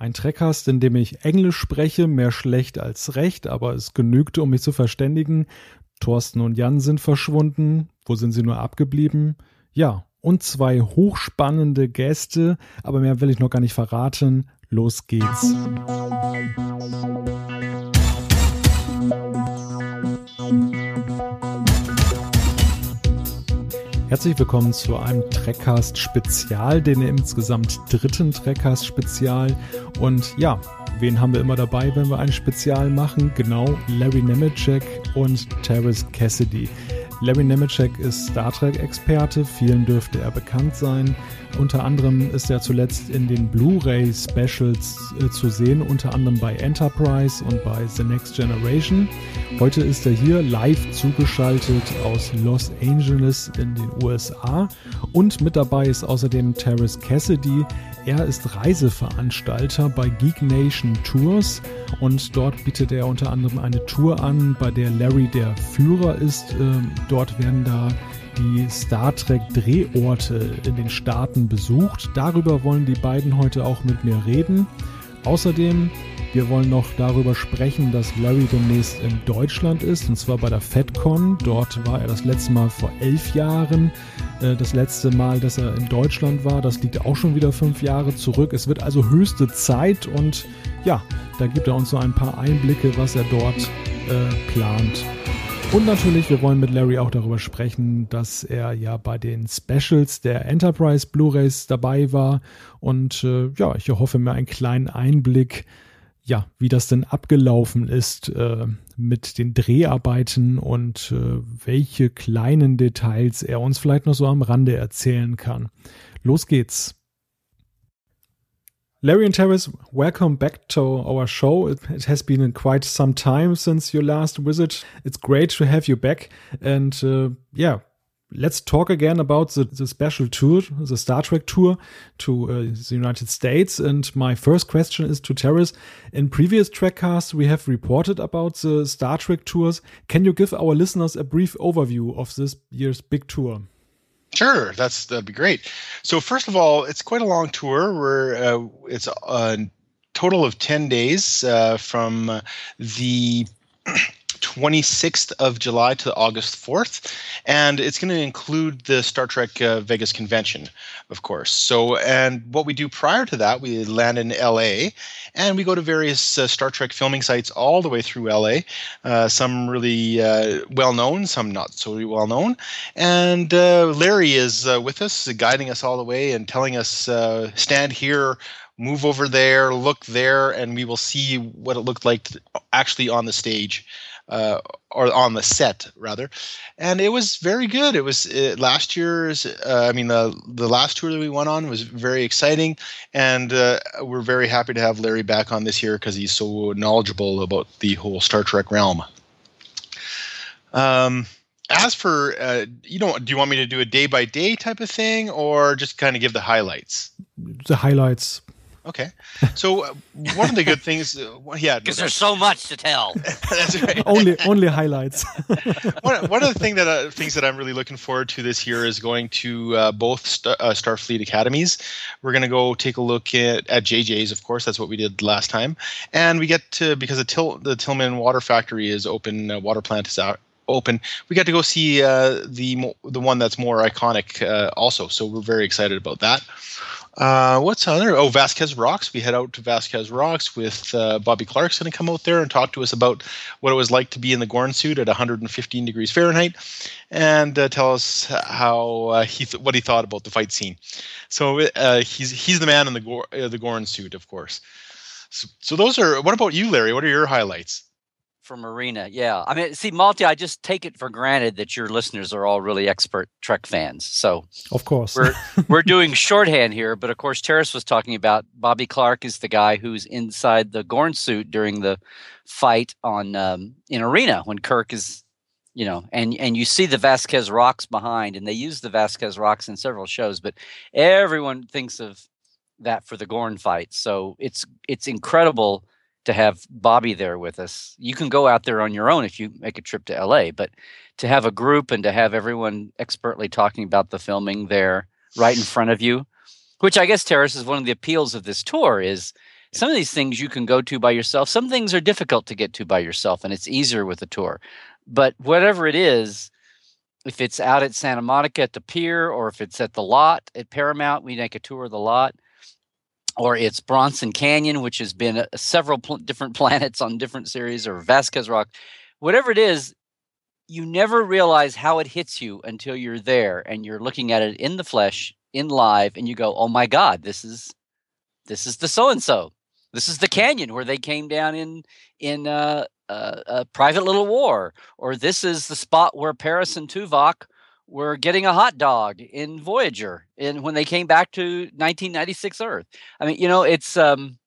Ein Trackcast, in dem ich Englisch spreche, mehr schlecht als recht, aber es genügte, um mich zu verständigen. Thorsten und Jan sind verschwunden. Wo sind sie nur abgeblieben? Ja, und zwei hochspannende Gäste, aber mehr will ich noch gar nicht verraten. Los geht's. Herzlich willkommen zu einem Trackcast Spezial, den insgesamt dritten Trackcast Spezial. Und ja, wen haben wir immer dabei, wenn wir ein Spezial machen? Genau, Larry Nemeczek und Terrace Cassidy. Larry Nemeczek ist Star Trek-Experte, vielen dürfte er bekannt sein. Unter anderem ist er zuletzt in den Blu-ray-Specials äh, zu sehen, unter anderem bei Enterprise und bei The Next Generation. Heute ist er hier live zugeschaltet aus Los Angeles in den USA. Und mit dabei ist außerdem Terrace Cassidy. Er ist Reiseveranstalter bei Geek Nation Tours und dort bietet er unter anderem eine Tour an, bei der Larry der Führer ist. Ähm, dort werden da die Star Trek Drehorte in den Staaten besucht. Darüber wollen die beiden heute auch mit mir reden. Außerdem, wir wollen noch darüber sprechen, dass Larry demnächst in Deutschland ist, und zwar bei der FedCon. Dort war er das letzte Mal vor elf Jahren. Äh, das letzte Mal, dass er in Deutschland war, das liegt auch schon wieder fünf Jahre zurück. Es wird also höchste Zeit und ja, da gibt er uns so ein paar Einblicke, was er dort äh, plant. Und natürlich, wir wollen mit Larry auch darüber sprechen, dass er ja bei den Specials der Enterprise Blu-rays dabei war. Und äh, ja, ich hoffe mir einen kleinen Einblick, ja, wie das denn abgelaufen ist äh, mit den Dreharbeiten und äh, welche kleinen Details er uns vielleicht noch so am Rande erzählen kann. Los geht's. Larry and Terrace, welcome back to our show. It, it, has been quite some time since your last visit. It's great to have you back. And uh, yeah, let's talk again about the, the, special tour, the Star Trek tour to uh, the United States. And my first question is to Terrace. In previous Trekcasts, we have reported about the Star Trek tours. Can you give our listeners a brief overview of this year's big tour? Sure, that's that'd be great. So first of all, it's quite a long tour. Where uh, it's a total of ten days uh, from the 26th of July to August 4th, and it's going to include the Star Trek uh, Vegas convention, of course. So, and what we do prior to that, we land in LA, and we go to various uh, Star Trek filming sites all the way through LA. Uh, some really uh, well known, some not so well known. And uh, Larry is uh, with us, guiding us all the way and telling us, stand here move over there, look there, and we will see what it looked like actually on the stage uh, or on the set rather, and it was very good. It was uh, last year's. Uh, I mean, the the last tour that we went on was very exciting, and uh, we're very happy to have Larry back on this year because he's so knowledgeable about the whole Star Trek realm. Um, as for uh, you don't do you want me to do a day by day type of thing or just kind of give the highlights the highlights Okay. So uh, one of the good things, uh, yeah, because there's so much to tell. That's right. only only highlights. one, one of the thing that uh, things that I'm really looking forward to this year is going to uh, both Star, uh, Starfleet academies. We're going to go take a look at, at JJ's, of course. That's what we did last time, and we get to because the, Til, the Tillman Water Factory is open. Uh, water plant is out open. We got to go see uh, the the one that's more iconic uh, also. So we're very excited about that. Uh, what's other? Oh, Vasquez Rocks. We head out to Vasquez Rocks with uh, Bobby Clark's going to come out there and talk to us about what it was like to be in the Gorn suit at 115 degrees Fahrenheit, and uh, tell us how uh, he th- what he thought about the fight scene. So uh, he's he's the man in the Gor- uh, the Gorn suit, of course. So, so those are. What about you, Larry? What are your highlights? From Marina. Yeah. I mean, see, Malty, I just take it for granted that your listeners are all really expert Trek fans. So, of course, we're we're doing shorthand here. But of course, Terrace was talking about Bobby Clark is the guy who's inside the Gorn suit during the fight on um, in Arena when Kirk is, you know, and and you see the Vasquez rocks behind, and they use the Vasquez rocks in several shows, but everyone thinks of that for the Gorn fight. So it's it's incredible to have Bobby there with us. You can go out there on your own if you make a trip to LA, but to have a group and to have everyone expertly talking about the filming there right in front of you, which I guess Terrace is one of the appeals of this tour is some of these things you can go to by yourself. Some things are difficult to get to by yourself, and it's easier with a tour. But whatever it is, if it's out at Santa Monica at the pier, or if it's at the lot at Paramount, we make a tour of the lot. Or it's Bronson Canyon, which has been a, several pl- different planets on different series, or Vasquez Rock. Whatever it is, you never realize how it hits you until you're there and you're looking at it in the flesh, in live, and you go, "Oh my God, this is this is the so and so. This is the canyon where they came down in in uh, uh, a private little war, or this is the spot where Paris and Tuvok were getting a hot dog in Voyager, and when they came back to 1996 Earth. I mean, you know, it's um,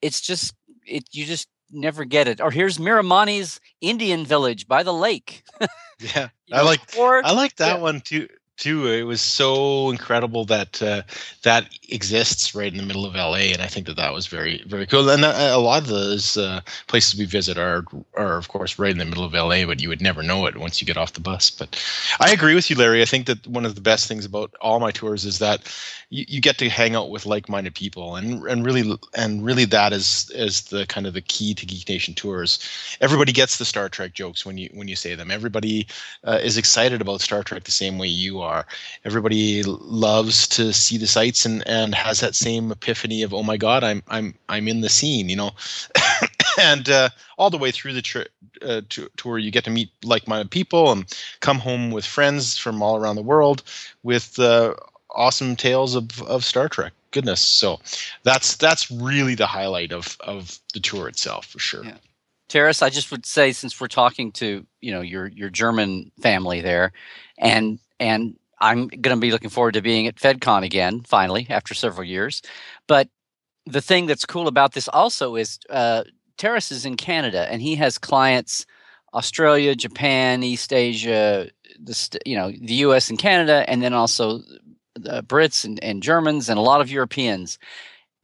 it's just it. You just never get it. Or here's Miramanee's Indian village by the lake. yeah, I like or, I like that yeah. one too too. It was so incredible that uh, that exists right in the middle of LA, and I think that that was very very cool. And uh, a lot of those uh, places we visit are are of course right in the middle of LA, but you would never know it once you get off the bus. But I agree with you, Larry. I think that one of the best things about all my tours is that you, you get to hang out with like-minded people, and and really and really that is is the kind of the key to Geek Nation tours. Everybody gets the Star Trek jokes when you when you say them. Everybody uh, is excited about Star Trek the same way you are. Everybody loves to see the sights and and has that same epiphany of oh my god, I'm I'm I'm in the scene, you know. and uh, all the way through the tri- uh, tour, you get to meet like-minded people and come home with friends from all around the world with uh, awesome tales of, of Star Trek. Goodness, so that's that's really the highlight of of the tour itself for sure. Yeah. Terrace, I just would say since we're talking to you know your your German family there, and and I'm going to be looking forward to being at FedCon again finally after several years. But the thing that's cool about this also is uh, Terrace is in Canada and he has clients Australia, Japan, East Asia, the you know the U.S. and Canada, and then also uh, Brits and, and Germans and a lot of Europeans.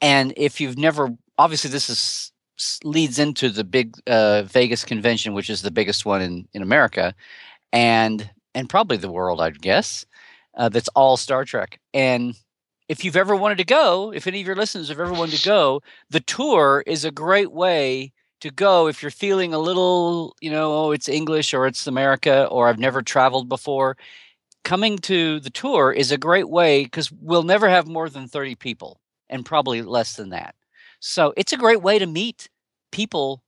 And if you've never, obviously, this is leads into the big uh, Vegas convention, which is the biggest one in in America, and and probably the world, I'd guess. Uh, that's all Star Trek. And if you've ever wanted to go, if any of your listeners have ever wanted to go, the tour is a great way to go if you're feeling a little, you know, oh, it's English or it's America or I've never traveled before coming to the tour is a great way because we'll never have more than 30 people and probably less than that. So it's a great way to meet people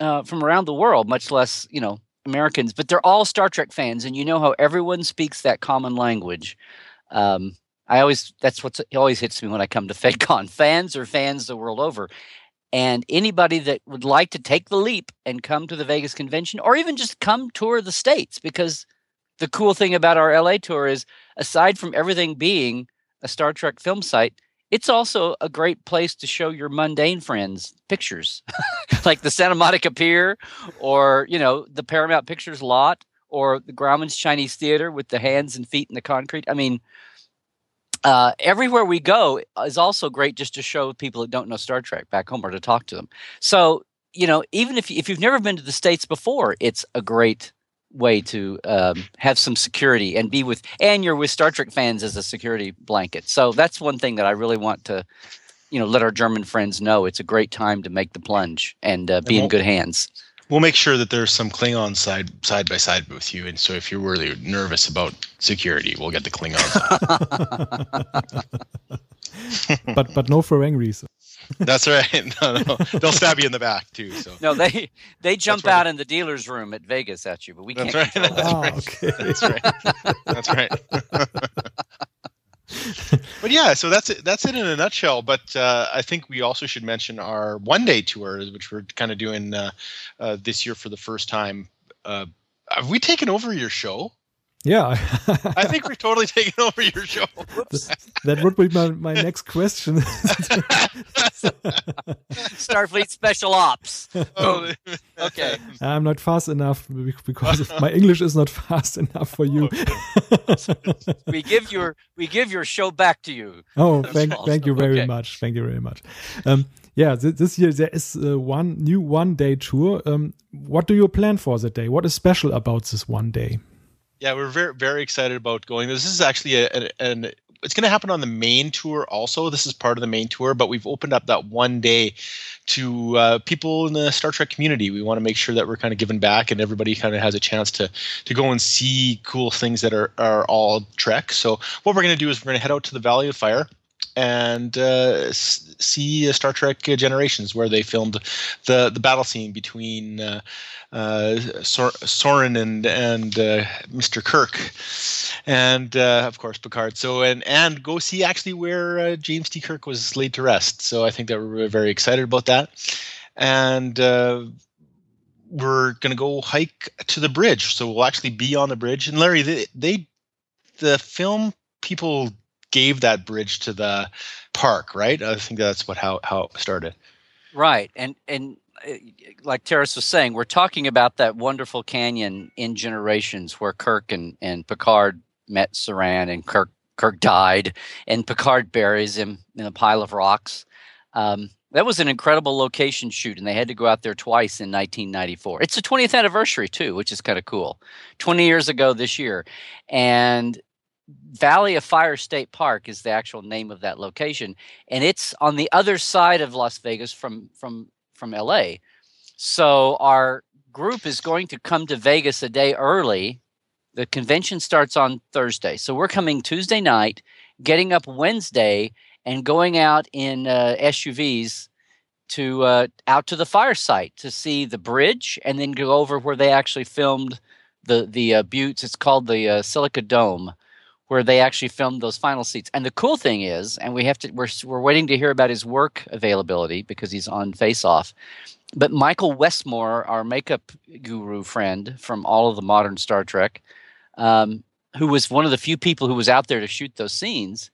uh, from around the world, much less, you know, Americans, but they're all Star Trek fans. And you know how everyone speaks that common language. Um, I always, that's what always hits me when I come to FedCon. Fans are fans the world over. And anybody that would like to take the leap and come to the Vegas convention or even just come tour the States because the cool thing about our LA tour is aside from everything being a Star Trek film site, it's also a great place to show your mundane friends pictures, like the Santa Monica Pier, or you know the Paramount Pictures lot, or the Grauman's Chinese Theater with the hands and feet in the concrete. I mean, uh, everywhere we go is also great just to show people that don't know Star Trek back home or to talk to them. So you know, even if if you've never been to the states before, it's a great way to um, have some security and be with and you're with star trek fans as a security blanket. So that's one thing that i really want to you know let our german friends know. It's a great time to make the plunge and uh, be and in good hands. we'll make sure that there's some klingon side side by side with you. And so if you're really nervous about security we'll get the klingons but but no Ferengris that's right. No, no, they'll stab you in the back too. So no, they they jump right. out in the dealer's room at Vegas at you, but we that's can't. Right. That's, oh, right. Okay. that's right. That's right. but yeah, so that's it. That's it in a nutshell. But uh, I think we also should mention our one day tour, which we're kind of doing uh, uh, this year for the first time. Uh, have we taken over your show? Yeah. I think we've totally taken over your show. that would be my, my next question. Starfleet Special Ops. Oh, okay. I'm not fast enough because my English is not fast enough for you. we give your we give your show back to you. Oh, thank thank you very okay. much. Thank you very much. Um, yeah, this year there is uh, one new one day tour. Um, what do you plan for that day? What is special about this one day? Yeah, we're very very excited about going. This is actually a, an it's going to happen on the main tour also. This is part of the main tour, but we've opened up that one day to uh, people in the Star Trek community. We want to make sure that we're kind of giving back and everybody kind of has a chance to to go and see cool things that are are all Trek. So what we're going to do is we're going to head out to the Valley of Fire and uh, see Star Trek Generations, where they filmed the the battle scene between uh, uh, Sor- Soran and and uh, Mr. Kirk, and uh, of course Picard. So and and go see actually where uh, James T. Kirk was laid to rest. So I think that we're very excited about that, and we're going to go hike to the bridge. So we'll actually be on the bridge. And Larry, they, they the film people gave that bridge to the park, right? I think that's what how how it started. Right, and and uh, like Terrace was saying, we're talking about that wonderful canyon in Generations where Kirk and and Picard met Soran, and Kirk Kirk died, and Picard buries him in a pile of rocks. Um, that was an incredible location shoot, and they had to go out there twice in 1994. It's the 20th anniversary too, which is kind of cool. 20 years ago this year, and Valley of Fire State Park is the actual name of that location, and it's on the other side of Las Vegas from from from LA. So our group is going to come to Vegas a day early. The convention starts on Thursday, so we're coming Tuesday night, getting up Wednesday, and going out in uh, SUVs to uh, out to the fire site to see the bridge, and then go over where they actually filmed the the uh, buttes. It's called the uh, Silica Dome where they actually filmed those final seats. And the cool thing is, and we have to we're we're waiting to hear about his work availability because he's on Face Off. But Michael Westmore, our makeup guru friend from all of the modern Star Trek, um, who was one of the few people who was out there to shoot those scenes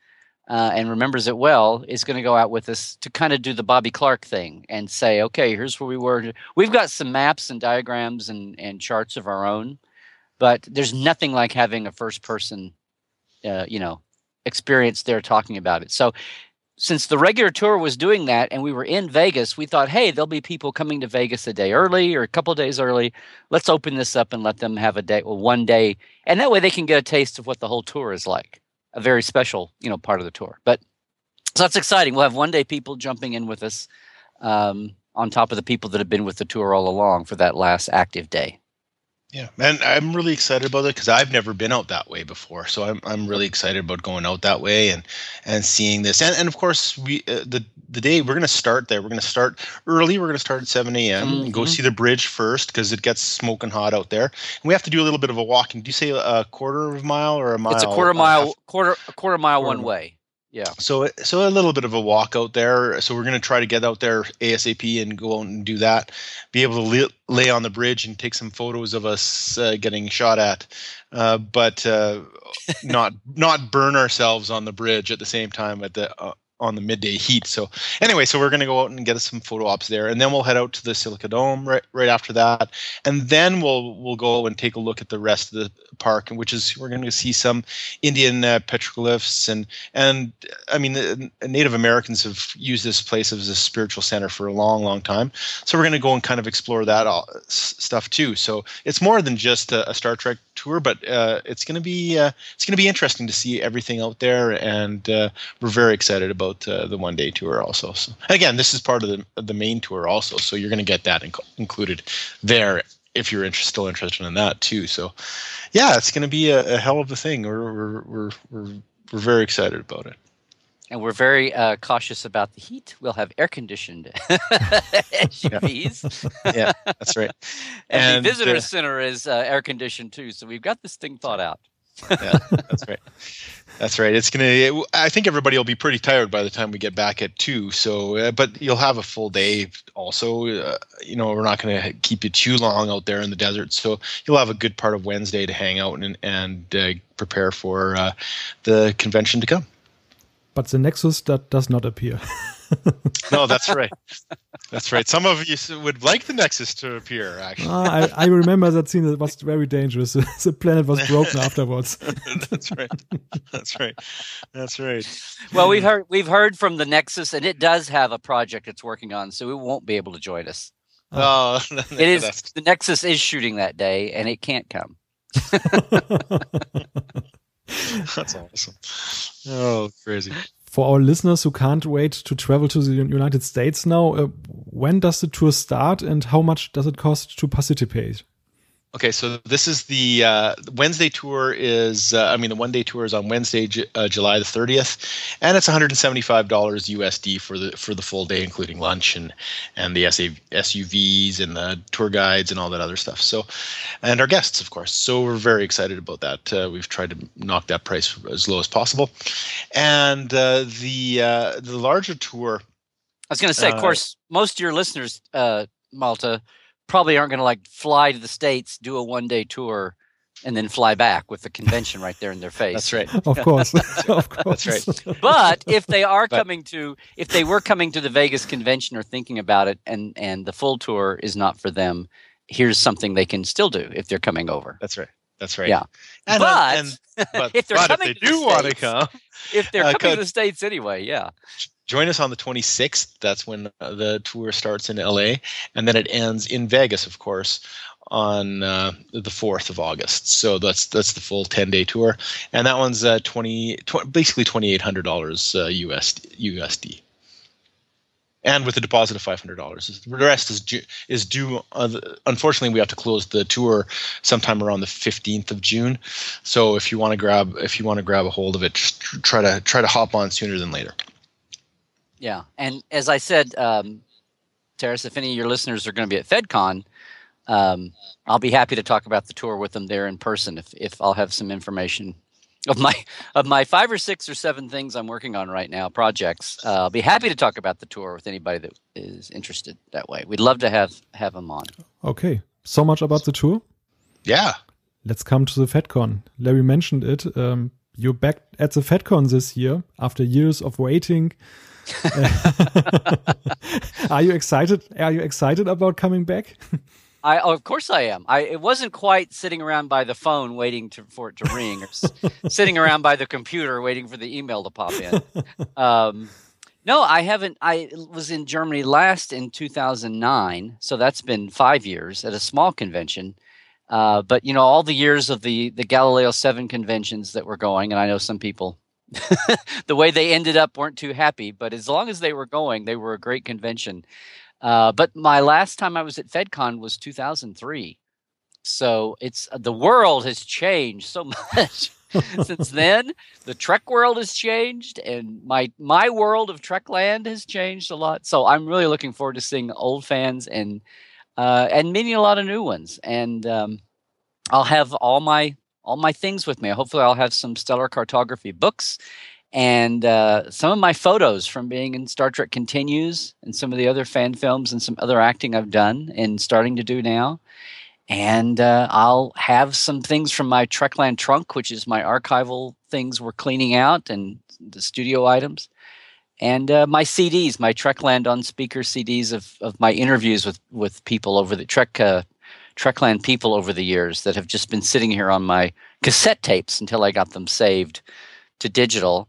uh, and remembers it well, is going to go out with us to kind of do the Bobby Clark thing and say, okay, here's where we were. We've got some maps and diagrams and, and charts of our own, but there's nothing like having a first person uh, you know experience there talking about it. So since the regular tour was doing that and we were in Vegas, we thought, hey, there'll be people coming to Vegas a day early or a couple days early. Let's open this up and let them have a day, well, one day, and that way they can get a taste of what the whole tour is like. A very special, you know, part of the tour. But so that's exciting. We'll have one day people jumping in with us um, on top of the people that have been with the tour all along for that last active day. Yeah, and I'm really excited about it because I've never been out that way before. So I'm I'm really excited about going out that way and and seeing this. And and of course we uh, the the day we're going to start there. We're going to start early. We're going to start at 7 a.m. Mm-hmm. and go see the bridge first because it gets smoking hot out there. And we have to do a little bit of a walking. Do you say a quarter of a mile or a mile? It's a quarter mile, quarter a quarter mile quarter one way. Yeah. So so a little bit of a walk out there. So we're going to try to get out there ASAP and go out and do that. Be able to lay, lay on the bridge and take some photos of us uh, getting shot at, uh, but uh, not not burn ourselves on the bridge at the same time at the uh, on the midday heat. So anyway, so we're going to go out and get some photo ops there, and then we'll head out to the Silica Dome right right after that, and then we'll we'll go and take a look at the rest of the park, which is we're going to see some Indian uh, petroglyphs and and I mean the, Native Americans have used this place as a spiritual center for a long long time. So we're going to go and kind of explore that all, stuff too. So it's more than just a, a Star Trek tour, but uh, it's going to be uh, it's going to be interesting to see everything out there, and uh, we're very excited about uh, the one day tour also. So again, this is part of the the main tour also, so you're going to get that inc- included there if you're inter- still interested in that too. So yeah, it's going to be a, a, hell of a thing. We're we're we're we're, we're very excited about it and we're very uh, cautious about the heat. We'll have air conditioned SUVs. Yeah. yeah. that's right. and, and, the visitor uh, center is uh, air conditioned too, so we've got this thing thought out. Yeah, that's right. That's right. It's gonna. I think everybody will be pretty tired by the time we get back at two. So, uh, but you'll have a full day. Also, uh, you know, we're not gonna keep you too long out there in the desert. So you'll have a good part of Wednesday to hang out and and uh, prepare for uh, the convention to come but the Nexus that does not appear. no, that's right. That's right. Some of you would like the Nexus to appear. Actually, ah, I, I, remember that scene. It was very dangerous. the planet was broken afterwards. that's right. That's right. That's right. Well, we've heard we've heard from the Nexus, and it does have a project it's working on, so it won't be able to join us. Oh, it is the Nexus is shooting that day, and it can't come. That's awesome. Oh, crazy. For our listeners who can't wait to travel to the United States now, uh, when does the tour start and how much does it cost to participate? Okay, so this is the uh, Wednesday tour is uh, I mean the one day tour is on Wednesday, J- uh, July the thirtieth, and it's one hundred and seventy five dollars USD for the for the full day, including lunch and and the SA, SUVs and the tour guides and all that other stuff. So, and our guests, of course. So we're very excited about that. Uh, we've tried to knock that price as low as possible, and uh, the uh, the larger tour. I was going to say, of course, most of your listeners, Malta probably aren't going to like fly to the states, do a one day tour, and then fly back with the convention right there in their face. That's right. Of course. of course. That's right. But if they are but, coming to, if they were coming to the Vegas convention or thinking about it, and and the full tour is not for them, here's something they can still do if they're coming over. That's right. That's right. Yeah. And, but, and, but, if they're but coming if they to do the want to States, come, if they're uh, coming to the states anyway, yeah. Join us on the 26th. That's when uh, the tour starts in LA, and then it ends in Vegas, of course, on uh, the 4th of August. So that's that's the full 10 day tour, and that one's uh, 20, tw- basically 2,800 dollars uh, US USD. And with a deposit of five hundred dollars, the rest is due, is due. Uh, unfortunately, we have to close the tour sometime around the fifteenth of June. So if you want to grab if you want to grab a hold of it, try to try to hop on sooner than later. Yeah, and as I said, um, Terrace, if any of your listeners are going to be at FedCon, um, I'll be happy to talk about the tour with them there in person if if I'll have some information of my of my five or six or seven things I'm working on right now, projects. Uh, I'll be happy to talk about the tour with anybody that is interested that way. We'd love to have have them on. Okay, so much about the tour. Yeah, let's come to the FedCon. Larry mentioned it. Um, you're back at the FedCon this year after years of waiting. Are you excited? Are you excited about coming back? I of course I am. I it wasn't quite sitting around by the phone waiting to, for it to ring, or s- sitting around by the computer waiting for the email to pop in. Um, no, I haven't. I was in Germany last in 2009, so that's been five years at a small convention. Uh, but you know, all the years of the the Galileo Seven conventions that were going, and I know some people. the way they ended up weren't too happy, but as long as they were going, they were a great convention. Uh, but my last time I was at FedCon was 2003. So it's uh, the world has changed so much since then. The Trek world has changed, and my my world of Trekland has changed a lot. So I'm really looking forward to seeing old fans and uh, and meeting a lot of new ones. And um, I'll have all my all my things with me. Hopefully, I'll have some stellar cartography books and uh, some of my photos from being in Star Trek Continues and some of the other fan films and some other acting I've done and starting to do now. And uh, I'll have some things from my Trekland trunk, which is my archival things we're cleaning out and the studio items. And uh, my CDs, my Trekland on speaker CDs of, of my interviews with, with people over the Trek uh, Trekland people over the years that have just been sitting here on my cassette tapes until I got them saved to digital,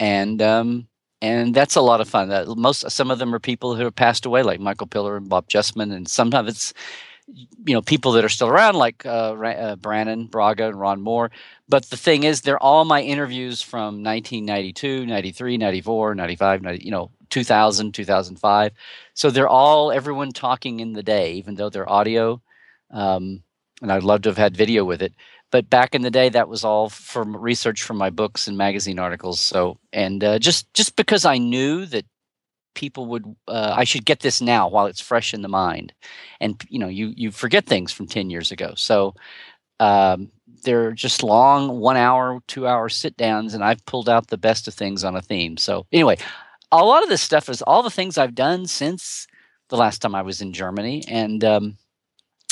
and um, and that's a lot of fun. That most some of them are people who have passed away, like Michael Piller and Bob Justman, and sometimes it's you know people that are still around, like uh, uh, Brannon Braga and Ron Moore. But the thing is, they're all my interviews from 1992, 93, 94, 95, 90, you know, 2000, 2005. So they're all everyone talking in the day, even though they're audio. Um, and I'd love to have had video with it. But back in the day that was all from research from my books and magazine articles. So and uh, just just because i knew that people would uh, i should get this now while it's fresh in the mind. And you know you you forget things from 10 years ago. So um, they're just long one hour two hour sit downs and i've pulled out the best of things on a theme. So anyway a lot of this stuff is all the things i've done since the last time i was in germany. And um,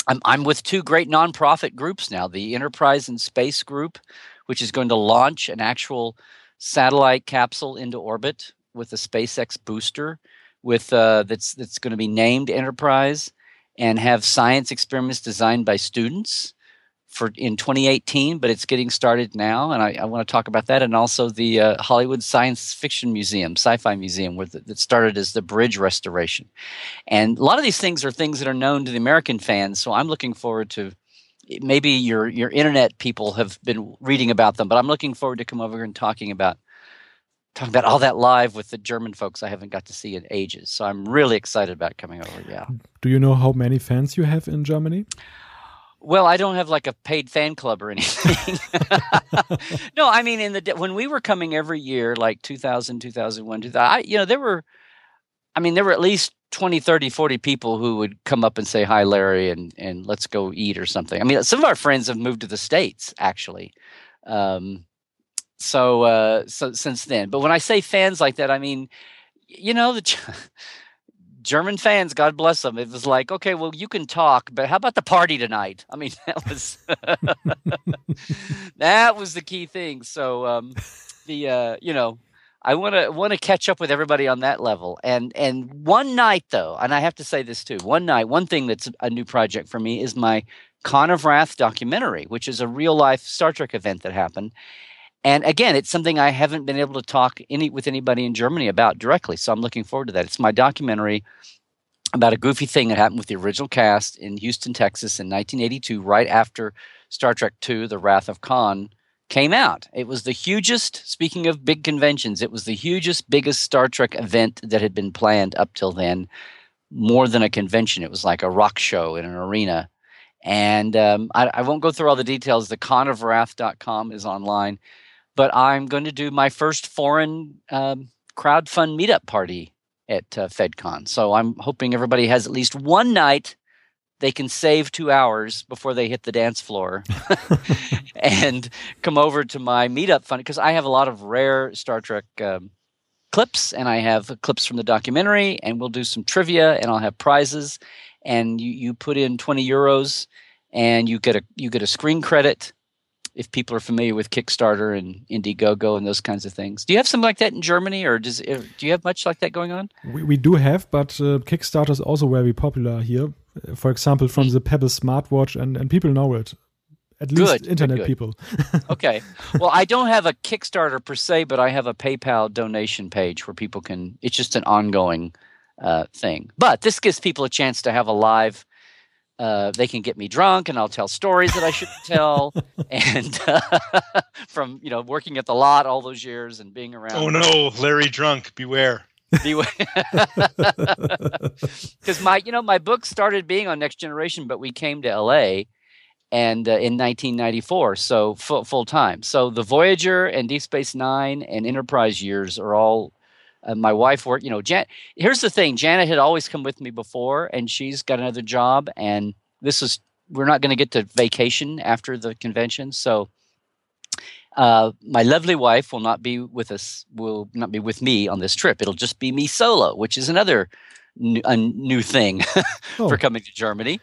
I'm, I'm with two great nonprofit groups now the Enterprise In Space Group, which is going to launch an actual satellite capsule into orbit with a SpaceX booster with uh, that's that's going to be named Enterprise and have science experiments designed by students for in 2018, but it's getting started now, and I, I want to talk about that, and also the uh, Hollywood Science Fiction Museum, Sci-Fi Museum, where the, that started as the bridge restoration, and a lot of these things are things that are known to the American fans. So I'm looking forward to maybe your your internet people have been reading about them, but I'm looking forward to come over and talking about talking about all that live with the German folks I haven't got to see in ages. So I'm really excited about coming over. Yeah. Do you know how many fans you have in Germany? Well, I don't have like a paid fan club or anything. no, I mean in the when we were coming every year like 2000, 2001, 2000, I, you know, there were I mean there were at least 20, 30, 40 people who would come up and say hi Larry and and let's go eat or something. I mean some of our friends have moved to the states actually. Um, so uh, so since then. But when I say fans like that, I mean, you know, the German fans, God bless them. It was like, okay, well, you can talk, but how about the party tonight? I mean, that was that was the key thing. So um, the uh, you know. I want to want to catch up with everybody on that level, and and one night though, and I have to say this too. One night, one thing that's a new project for me is my Con of Wrath documentary, which is a real life Star Trek event that happened, and again, it's something I haven't been able to talk any with anybody in Germany about directly. So I'm looking forward to that. It's my documentary about a goofy thing that happened with the original cast in Houston, Texas in 1982, right after Star Trek II, The Wrath of Khan came out. It was the hugest, speaking of big conventions, it was the hugest, biggest Star Trek event that had been planned up till then. More than a convention, it was like a rock show in an arena. And um, I, I, won't go through all the details. The conofwrath.com is online but I'm going to do my first foreign um, crowdfund meetup party at uh, FedCon. So I'm hoping everybody has at least one night they can save two hours before they hit the dance floor and come over to my meetup fund because I have a lot of rare Star Trek um, clips and I have clips from the documentary and we'll do some trivia and I'll have prizes and you, you put in 20 euros and you get a you get a screen credit if people are familiar with Kickstarter and Indiegogo and those kinds of things. Do you have something like that in Germany, or does do you have much like that going on? We, we do have, but uh, Kickstarter is also very popular here. For example, from the Pebble smartwatch, and, and people know it. At least good, internet good, people. okay. Well, I don't have a Kickstarter per se, but I have a PayPal donation page where people can. It's just an ongoing uh, thing. But this gives people a chance to have a live uh, they can get me drunk and I'll tell stories that I shouldn't tell. And uh, from, you know, working at the lot all those years and being around. Oh, no, Larry drunk, beware. Beware. Because my, you know, my book started being on Next Generation, but we came to LA and uh, in 1994, so full, full time. So the Voyager and Deep Space Nine and Enterprise years are all uh, my wife worked, you know, Jan. Here's the thing: Janet had always come with me before, and she's got another job. And this is we're not going to get to vacation after the convention, so uh, my lovely wife will not be with us. Will not be with me on this trip. It'll just be me solo, which is another new, a new thing oh. for coming to Germany.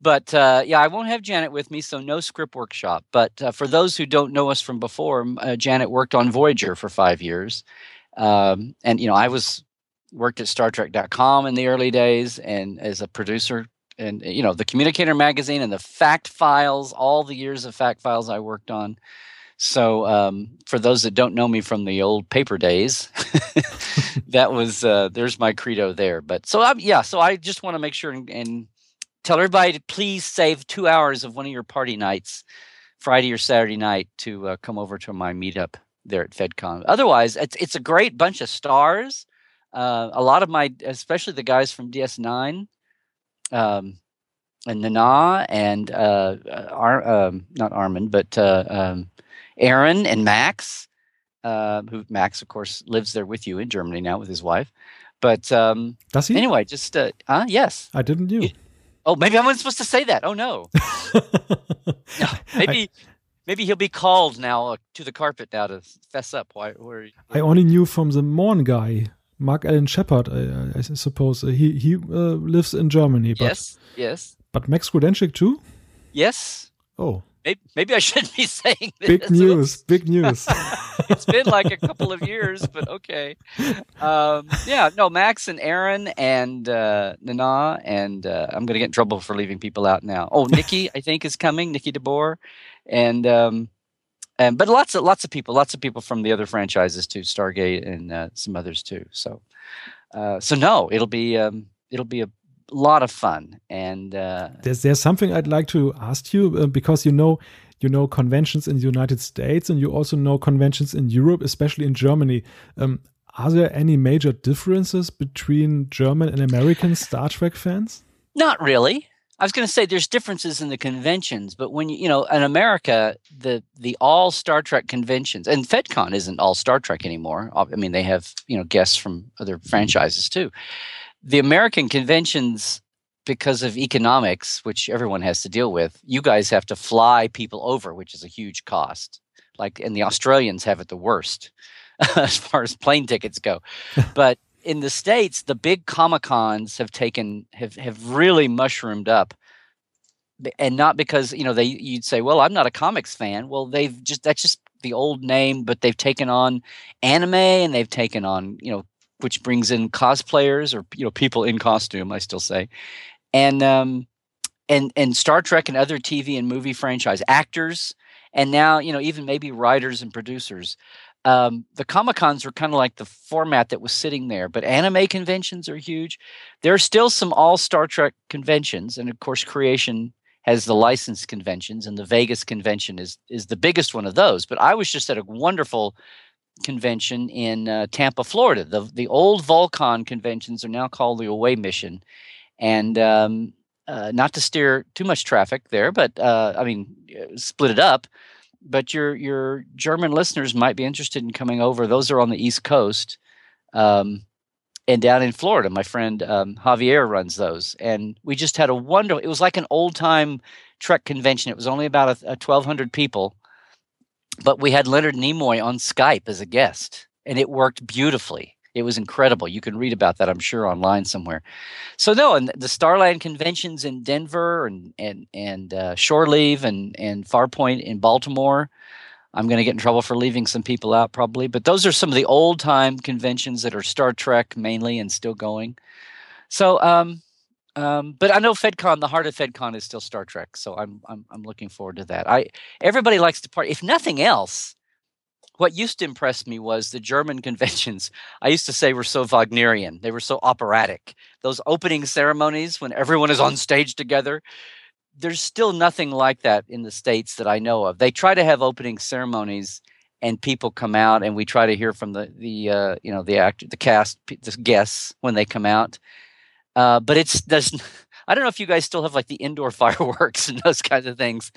But uh, yeah, I won't have Janet with me, so no script workshop. But uh, for those who don't know us from before, uh, Janet worked on Voyager for five years, um, and you know, I was worked at Star Trek.com in the early days, and as a producer, and you know, the Communicator magazine and the Fact Files, all the years of Fact Files I worked on. So, um, for those that don't know me from the old paper days, that was uh, there's my credo there. But so, I'm, yeah, so I just want to make sure and, and tell everybody to please save two hours of one of your party nights, Friday or Saturday night, to uh, come over to my meetup there at FedCon. Otherwise, it's it's a great bunch of stars. Uh, a lot of my, especially the guys from DS9, um, and Nana and uh, uh, Ar- um, not Armin, but uh, um, Aron and Max. Uh, who Max, of course, lives there with you in Germany now with his wife. But um, does he? Anyway, just uh? Yes, I didn't knew. Oh, maybe I wasn't supposed to say that. Oh no. no maybe I, maybe he'll be called now uh, to the carpet now to fess up. Why? Where? I only knew from the Morn guy, Mark Allen Shepherd. I, I suppose uh, he he uh, lives in Germany. But, yes. Yes. But Max Grodenchik too. Yes. Oh. Maybe, maybe I shouldn't be saying this. Big news. big news. it's been like a couple of years, but okay. Um, yeah, no, Max and Aron and uh, Nana, and uh, I'm going to get in trouble for leaving people out now. Oh, Nikki, I think, is coming. Nikki DeBoer, and um, and but lots of lots of people, lots of people from the other franchises too, Stargate and uh, some others too. So, uh, so no, it'll be um, it'll be a lot of fun. And uh, there's there's something I'd like to ask you uh, because you know you know conventions in the United States and you also know conventions in Europe, especially in Germany. Um, are there any major differences between German and American Star Trek fans? Not really. I was going to say there's differences in the conventions, but when you you know in America the the all Star Trek conventions and FedCon isn't all Star Trek anymore. I mean they have you know guests from other franchises too. The American conventions because of economics, which everyone has to deal with, you guys have to fly people over, which is a huge cost. Like and the Australians have it the worst as far as plane tickets go. but in the states, the big comic cons have taken have have really mushroomed up, and not because you know they you'd say, well, I'm not a comics fan. Well, they've just that's just the old name, but they've taken on anime and they've taken on you know which brings in cosplayers or you know people in costume. I still say, and um, and and Star Trek and other TV and movie franchise actors, and now you know even maybe writers and producers um, the comic cons were kind of like the format that was sitting there but anime conventions are huge. There are still some all star trek conventions and of course creation has the license conventions and the vegas convention is is the biggest one of those but i was just at a wonderful convention in uh, tampa florida. The, the old Vulcon conventions are now called the away mission and um, uh, not to steer too much traffic there but uh, i mean uh, split it up but your your German listeners might be interested in coming over. Those are on the East Coast, um, and down in Florida. My friend um, Javier runs those, and we just had a wonderful. It was like an old time Trek convention. It was only about a, a twelve hundred people, but we had Leonard Nimoy on Skype as a guest, and it worked beautifully. It was incredible. You can read about that, I'm sure, online somewhere. So no, and the Starland conventions in Denver and and and uh, Shore Leave and and Farpoint in Baltimore. I'm going to get in trouble for leaving some people out probably, but those are some of the old time conventions that are Star Trek mainly and still going. So, um, um, but I know FedCon, the heart of FedCon is still Star Trek, so I'm I'm I'm looking forward to that. I everybody likes to party. If nothing else, what used to impress me was the German conventions. I used to say were so Wagnerian. They were so operatic. Those opening ceremonies when everyone is on stage together. There's still nothing like that in the states that I know of. They try to have opening ceremonies and people come out and we try to hear from the the uh, you know the actor the cast the guests when they come out. Uh, but it's does I don't know if you guys still have like the indoor fireworks and those kinds of things,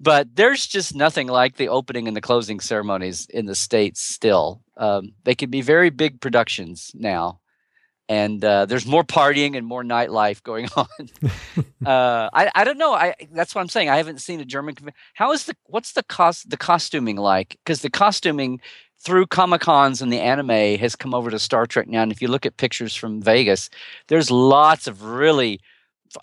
but there's just nothing like the opening and the closing ceremonies in the states. Still, um, they can be very big productions now, and uh, there's more partying and more nightlife going on. uh, I I don't know. I that's what I'm saying. I haven't seen a German. How is the what's the cost the costuming like? Because the costuming through Comic Cons and the anime has come over to Star Trek now. And if you look at pictures from Vegas, there's lots of really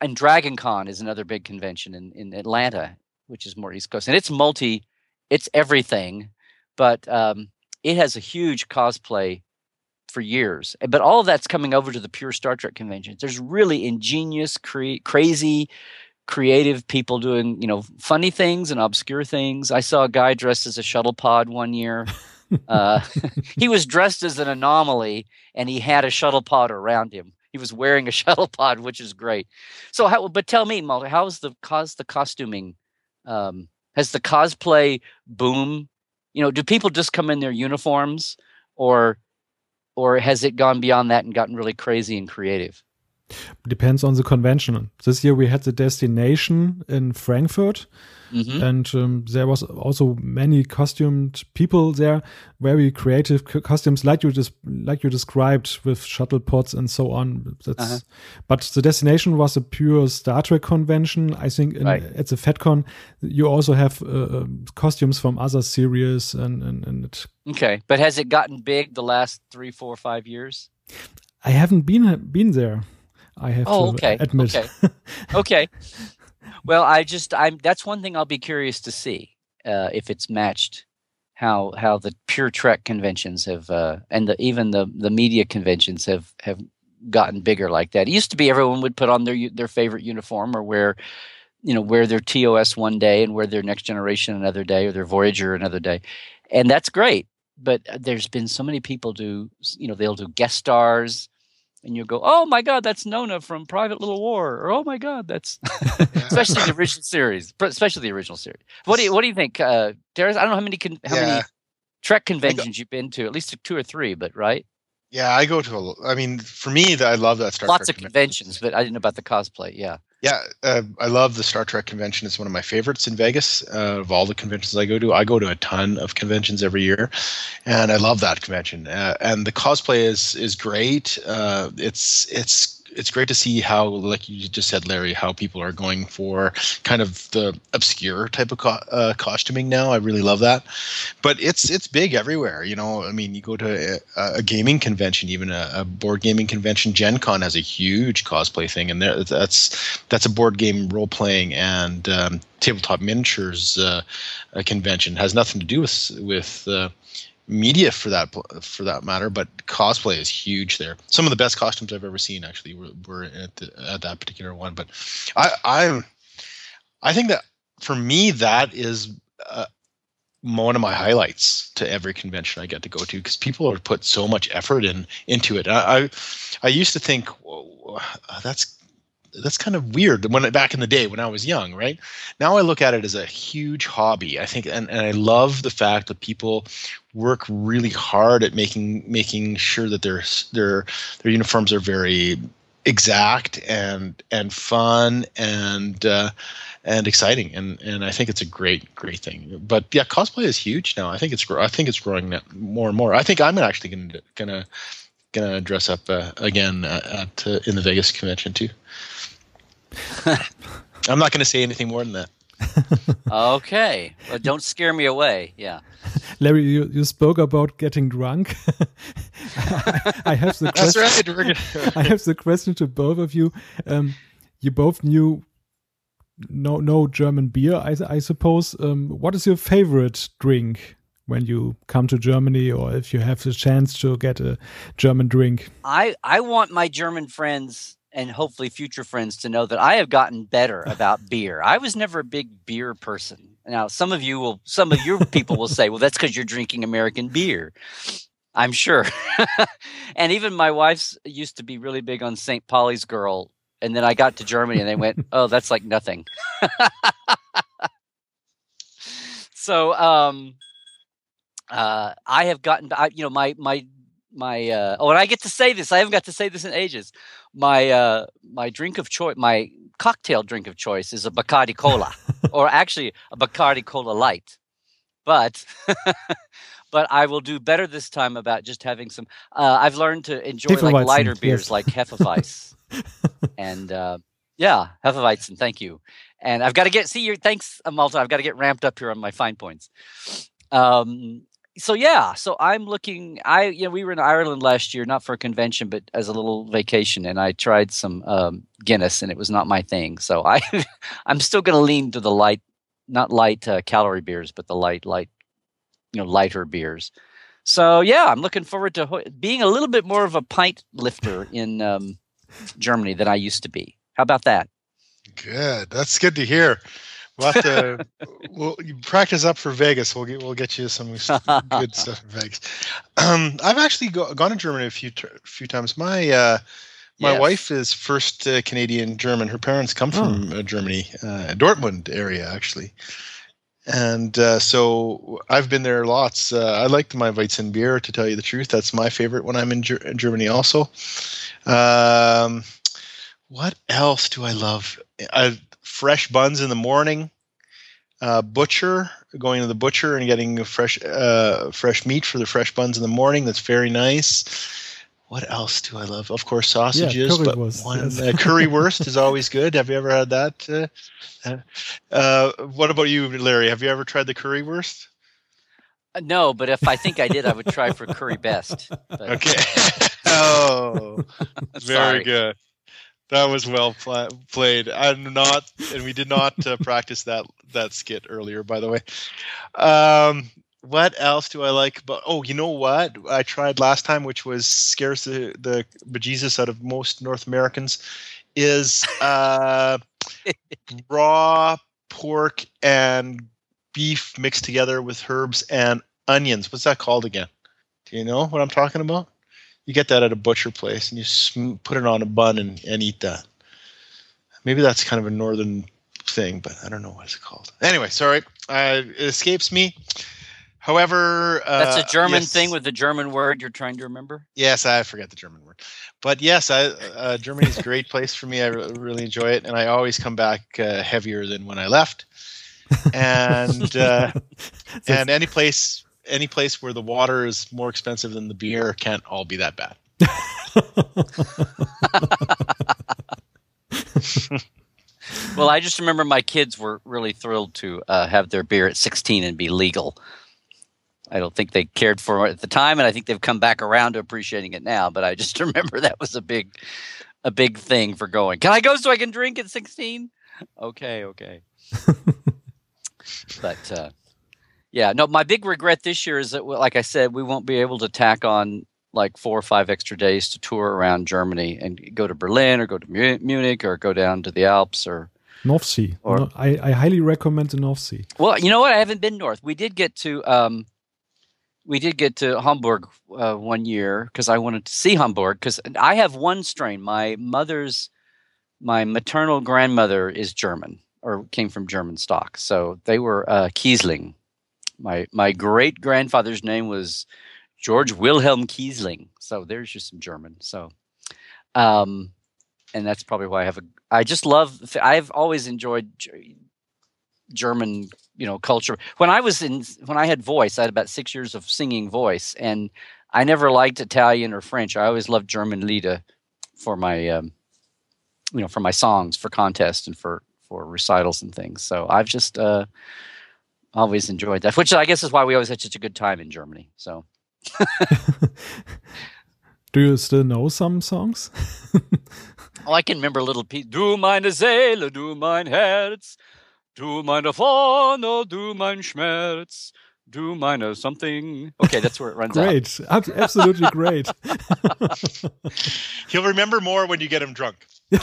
and Dragon Con is another big convention in, in Atlanta, which is more East Coast, and it's multi, it's everything, but um, it has a huge cosplay for years. But all of that's coming over to the pure Star Trek conventions. There's really ingenious, cre- crazy, creative people doing you know funny things and obscure things. I saw a guy dressed as a shuttle pod one year. uh, he was dressed as an anomaly, and he had a shuttle pod around him he was wearing a shuttle pod, which is great. So, how, but tell me, Malta, how's the cause the costuming? Um, has the cosplay boom? You know, do people just come in their uniforms, or or has it gone beyond that and gotten really crazy and creative? Depends on the convention. This year we had the destination in Frankfurt, Mm-hmm. And um, there was also many costumed people there, very creative costumes, like you just like you described with shuttle pods and so on. That's, uh-huh. but the destination was a pure Star Trek convention. I think in, right. at the FedCon you also have uh, um, costumes from other series and and, and it, okay. But has it gotten big the last three, four, five years? I haven't been been there. I have oh, to okay. admit. Okay. okay. Well, I just I'm that's one thing I'll be curious to see uh, if it's matched how how the pure Trek conventions have uh, and the, even the the media conventions have have gotten bigger like that. It used to be everyone would put on their their favorite uniform or wear you know wear their TOS one day and wear their Next Generation another day or their Voyager another day, and that's great. But uh, there's been so many people do you know they'll do guest stars and you'll go, "Oh my God, that's Nona from Private Little War," or "Oh my God, that's," especially the original series, especially the original series. What do you What do you think, uh, Darius? I don't know how many con- how yeah. many Trek conventions you've been to, at least two or three, but right? Yeah, I go to a. I mean, for me, I love that Star Lots Trek of conventions, but I didn't know about the cosplay. Yeah. Yeah, uh, I love the Star Trek convention. It's one of my favorites in Vegas. Uh, of all the conventions I go to, I go to a ton of conventions every year, and I love that convention. Uh, and the cosplay is is great. Uh, it's it's it's great to see how, like you just said, Larry, how people are going for kind of the obscure type of co- uh, costuming now. I really love that, but it's it's big everywhere. You know, I mean, you go to a, a gaming convention, even a, a, board gaming convention. Gen Con has a huge cosplay thing, and there, that's that's a board game role playing and um, tabletop miniatures uh, convention. It has nothing to do with with uh, media for that for that matter but cosplay is huge there some of the best costumes i've ever seen actually were, were at, the, at that particular one but i I'm i think that for me that is uh, one of my highlights to every convention I get to go to because people have put so much effort in into it. I I, I used to think that's that's kind of weird when back in the day when I was young, right? Now I look at it as a huge hobby. I think, and, and I love the fact that people work really hard at making making sure that their their their uniforms are very exact and and fun and uh, and exciting and and I think it's a great great thing. But yeah, cosplay is huge now. I think it's I think it's growing more and more. I think I'm actually gonna gonna gonna dress up uh, again at, uh, in the Vegas convention too. I'm not going to say anything more than that. okay. Well, don't scare me away. Yeah. Larry, you, you spoke about getting drunk. I, I, have the That's question, right. I have the question to both of you. Um, you both knew no no German beer, I, I suppose. Um, what is your favorite drink when you come to Germany, or if you have the chance to get a German drink? I I want my German friends and hopefully future friends to know that I have gotten better about beer. I was never a big beer person. Now, some of you will, some of your people will say, well, that's because you're drinking American beer. I'm sure. and even my wife's used to be really big on St. Pauli's Girl. And then I got to Germany and they went, oh, that's like nothing. so, um, uh, I have gotten, I, you know, my, my, my, uh, oh, and I get to say this. I haven't got to say this in ages my uh, my drink of choice, my cocktail drink of choice is a Bacardi Cola, or actually a Bacardi Cola Light. But but I will do better this time about just having some. Uh, I've learned to enjoy like lighter beers yes. like Hefeweizen, and uh, yeah, Hefeweizen. Thank you. And I've got to get see your thanks, Malta. I've got to get ramped up here on my fine points. Um, so yeah, so I'm looking. I you know we were in Ireland last year, not for a convention, but as a little vacation, and I tried some um, Guinness, and it was not my thing. So I I'm still going to lean to the light, not light uh, calorie beers, but the light light, you know, lighter beers. So yeah, I'm looking forward to ho- being a little bit more of a pint lifter in um, Germany than I used to be. How about that? Good. That's good to hear. We'll have to we'll practice up for Vegas. We'll get we'll get you some good stuff in Vegas. Um, I've actually go, gone to Germany a few few times. My uh, my yes. wife is first uh, Canadian German. Her parents come from oh. uh, Germany, uh, Dortmund area actually, and uh, so I've been there lots. Uh, I liked my Weizen beer to tell you the truth. That's my favorite when I'm in, Ger- Germany. Also, um, what else do I love? I, fresh buns in the morning. Uh, butcher, going to the butcher and getting fresh uh, fresh meat for the fresh buns in the morning. That's very nice. What else do I love? Of course, sausages, yeah, but one, yes. uh, currywurst is always good. Have you ever had that? Uh, uh, what about you, Larry? Have you ever tried the currywurst? Uh, no, but if I think I did, I would try for curry best. But. Okay. oh, very good. That was well pl- played. I'm not, and we did not uh, practice that that skit earlier, by the way. Um, what else do I like? But oh, you know what I tried last time, which was scares the the bejesus out of most North Americans, is uh, raw pork and beef mixed together with herbs and onions. What's that called again? Do you know what I'm talking about? You get that at a butcher place, and you sm- put it on a bun and, and eat that. Maybe that's kind of a northern thing, but I don't know what it's called. Anyway, sorry, uh, it escapes me. However, uh, That's a German yes, thing with the German word you're trying to remember. Yes, I forget the German word, but yes, I, uh, Germany's a great place for me. I re- really enjoy it, and I always come back uh, heavier than when I left. And uh, and any place, any place where the water is more expensive than the beer can't all be that bad. Well, I just remember my kids were really thrilled to uh, have their beer at 16 and be legal. I don't think they cared for it at the time, and I think they've come back around to appreciating it now. But I just remember that was a big, a big thing for going. Can I go so I can drink at 16? Okay, okay. but uh, yeah, no. My big regret this year is that, like I said, we won't be able to tack on like four or five extra days to tour around Germany and go to Berlin or go to Munich or go down to the Alps or North Sea. Or- No, I, I highly recommend the North Sea. Well, you know what? I haven't been north. We did get to um, we did get to Hamburg uh, one year because I wanted to see Hamburg because I have one strain. My mother's my maternal grandmother is German or came from German stock, so they were uh, Kiesling. My my great grandfather's name was George Wilhelm Kiesling. So there's just some German. So, um, and that's probably why I have a. I just love. I've always enjoyed German, you know, culture. When I was in, when I had voice, I had about six years of singing voice, and I never liked Italian or French. I always loved German Lieder for my, um, you know, for my songs, for contests, and for for recitals and things. So I've just uh, always enjoyed that, which I guess is why we always had such a good time in Germany. So Do you still know some songs? oh, I can remember a little piece. Du meine Seele, du mein Herz, du meine Vorne, oh, du mein Schmerz, du meine something. Okay, that's where it runs out. great. Absolutely great. He'll remember more when you get him drunk.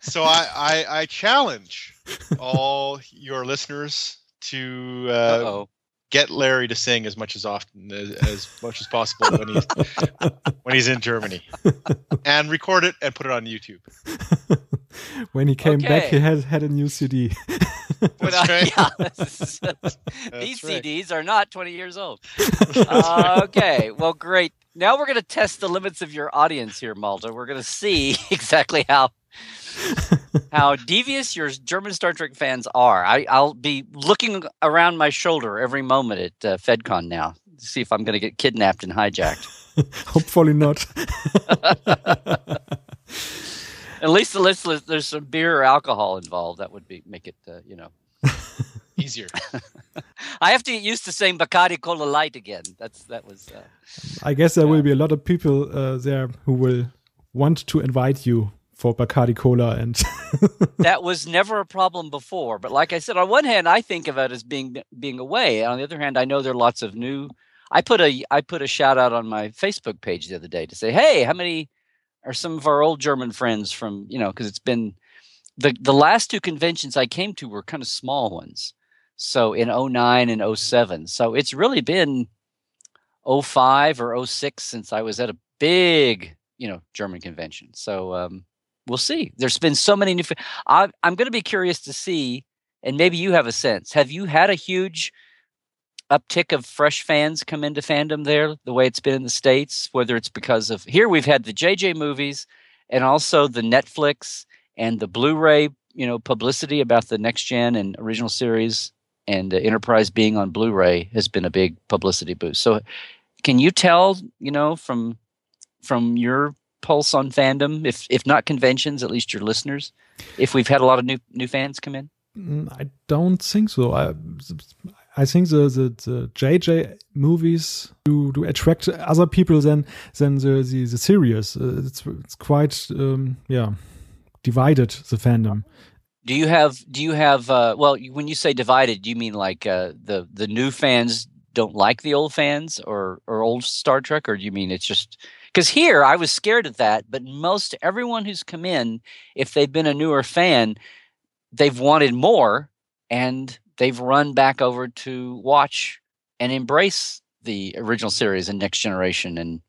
So I, I, I challenge all your listeners to uh, get Larry to sing as much as often as, as much as possible when he's when he's in Germany, and record it and put it on YouTube. when he came back, he had had a new CD. That's Well, yeah, these right. CDs are not 20 years old. Uh, okay, well, great. Now we're going to test the limits of your audience here, Malta. We're going to see exactly how how devious your German Star Trek fans are. I, I'll be looking around my shoulder every moment at uh, FedCon now to see if I'm going to get kidnapped and hijacked. Hopefully not. At least the list, there's some beer or alcohol involved. That would be make it, uh, you know. Easier. I have to get used to saying Bacardi Cola Light again. That's that was. Uh, I guess there Yeah. will be a lot of people uh, there who will want to invite you for Bacardi Cola and that was never a problem before. But like I said, on one hand, I think of it as being being away. On the other hand, I know there are lots of new. I put a I put a shout out on my Facebook page the other day to say, hey, how many are some of our old German friends from you know because it's been the the last two conventions I came to were kind of small ones. So in 09 and 07. So it's really been 05 or 06 since I was at a big, you know, German convention. So um, we'll see. There's been so many new. I, I'm going to be curious to see, and maybe you have a sense. Have you had a huge uptick of fresh fans come into fandom there, the way it's been in the states? Whether it's because of here, we've had the JJ movies, and also the Netflix and the Blu-ray, you know, publicity about the next gen and original series and uh, Enterprise being on Blu-ray has been a big publicity boost. So, can you tell, you know, from from your pulse on fandom, if if not conventions, at least your listeners, if we've had a lot of new new fans come in? Mm, I don't think so. I, I think the, the, the JJ movies do, do attract other people than than the the, the series. Uh, it's it's quite um, yeah divided the fandom. Do you have do you have uh, well when you say divided, do you mean like uh, the the new fans don't like the old fans or or old Star Trek, or do you mean it's just because here I was scared of that, but most everyone who's come in, if they've been a newer fan, they've wanted more and they've run back over to watch and embrace the original series and next generation and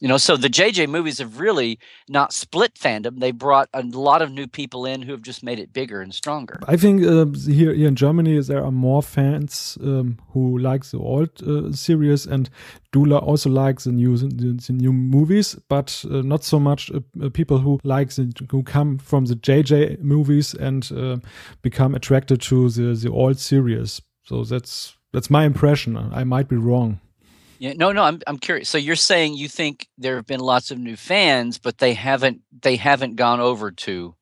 You know, so the JJ movies have really not split fandom. They brought a lot of new people in who have just made it bigger and stronger. I think uh, here, here in Germany there are more fans um, who like the old uh, series and do also like the new the, the new movies, but uh, not so much uh, uh, people who like the, who come from the JJ movies and uh, become attracted to the the old series. So that's that's my impression. I might be wrong. Yeah, no, no, I'm I'm curious. So you're saying you think there have been lots of new fans, but they haven't they haven't gone over to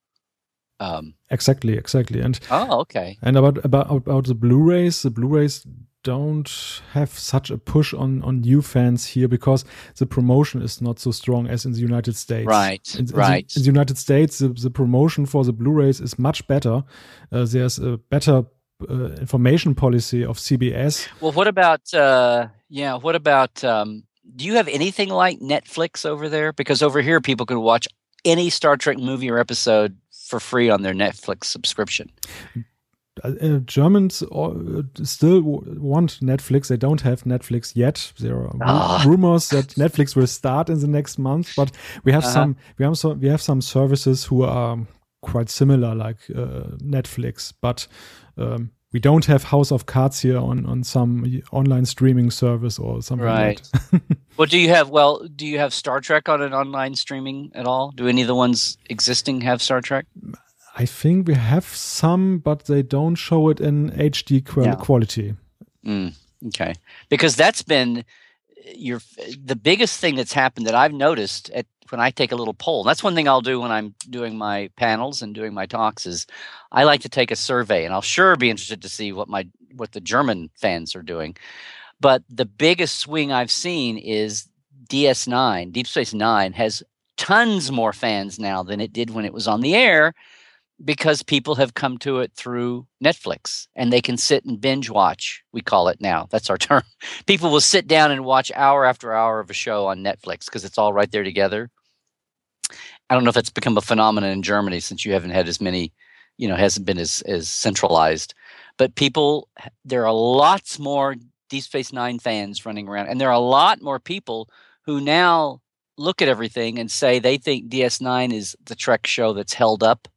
um exactly exactly and oh okay. and about about about the blu-rays the blu-rays don't have such a push on on new fans here because the promotion is not so strong as in the united states. Right in, right in the, in the united states the, the promotion for the blu-rays is much better. Uh, there's a better uh, information policy of CBS. Well, what about uh, yeah? What about um, do you have anything like Netflix over there? Because over here, people can watch any Star Trek movie or episode for free on their Netflix subscription. Uh, uh Germans uh, still want Netflix. They don't have Netflix yet. There are oh. rumors that Netflix will start in the next month, but we have uh -huh. some we have some we have some services who are quite similar, like uh, Netflix, but um, we don't have House of Cards here on on some online streaming service or something. Right. Like well, do you have well? Do you have Star Trek on an online streaming at all? Do any of the ones existing have Star Trek? I think we have some, but they don't show it in HD qual- yeah. quality. Mm, okay, because that's been your the biggest thing that's happened that I've noticed at when I take a little poll. That's one thing I'll do when I'm doing my panels and doing my talks is I like to take a survey and I'll sure be interested to see what my what the German fans are doing. But the biggest swing I've seen is DS9, Deep Space 9 has tons more fans now than it did when it was on the air because people have come to it through Netflix and they can sit and binge watch. We call it now. That's our term. People will sit down and watch hour after hour of a show on Netflix because it's all right there together. I don't know if that's become a phenomenon in Germany since you haven't had as many, you know, hasn't been as as centralized. But people, there are lots more Deep Space Nine fans running around, and there are a lot more people who now look at everything and say they think DS9 is the Trek show that's held up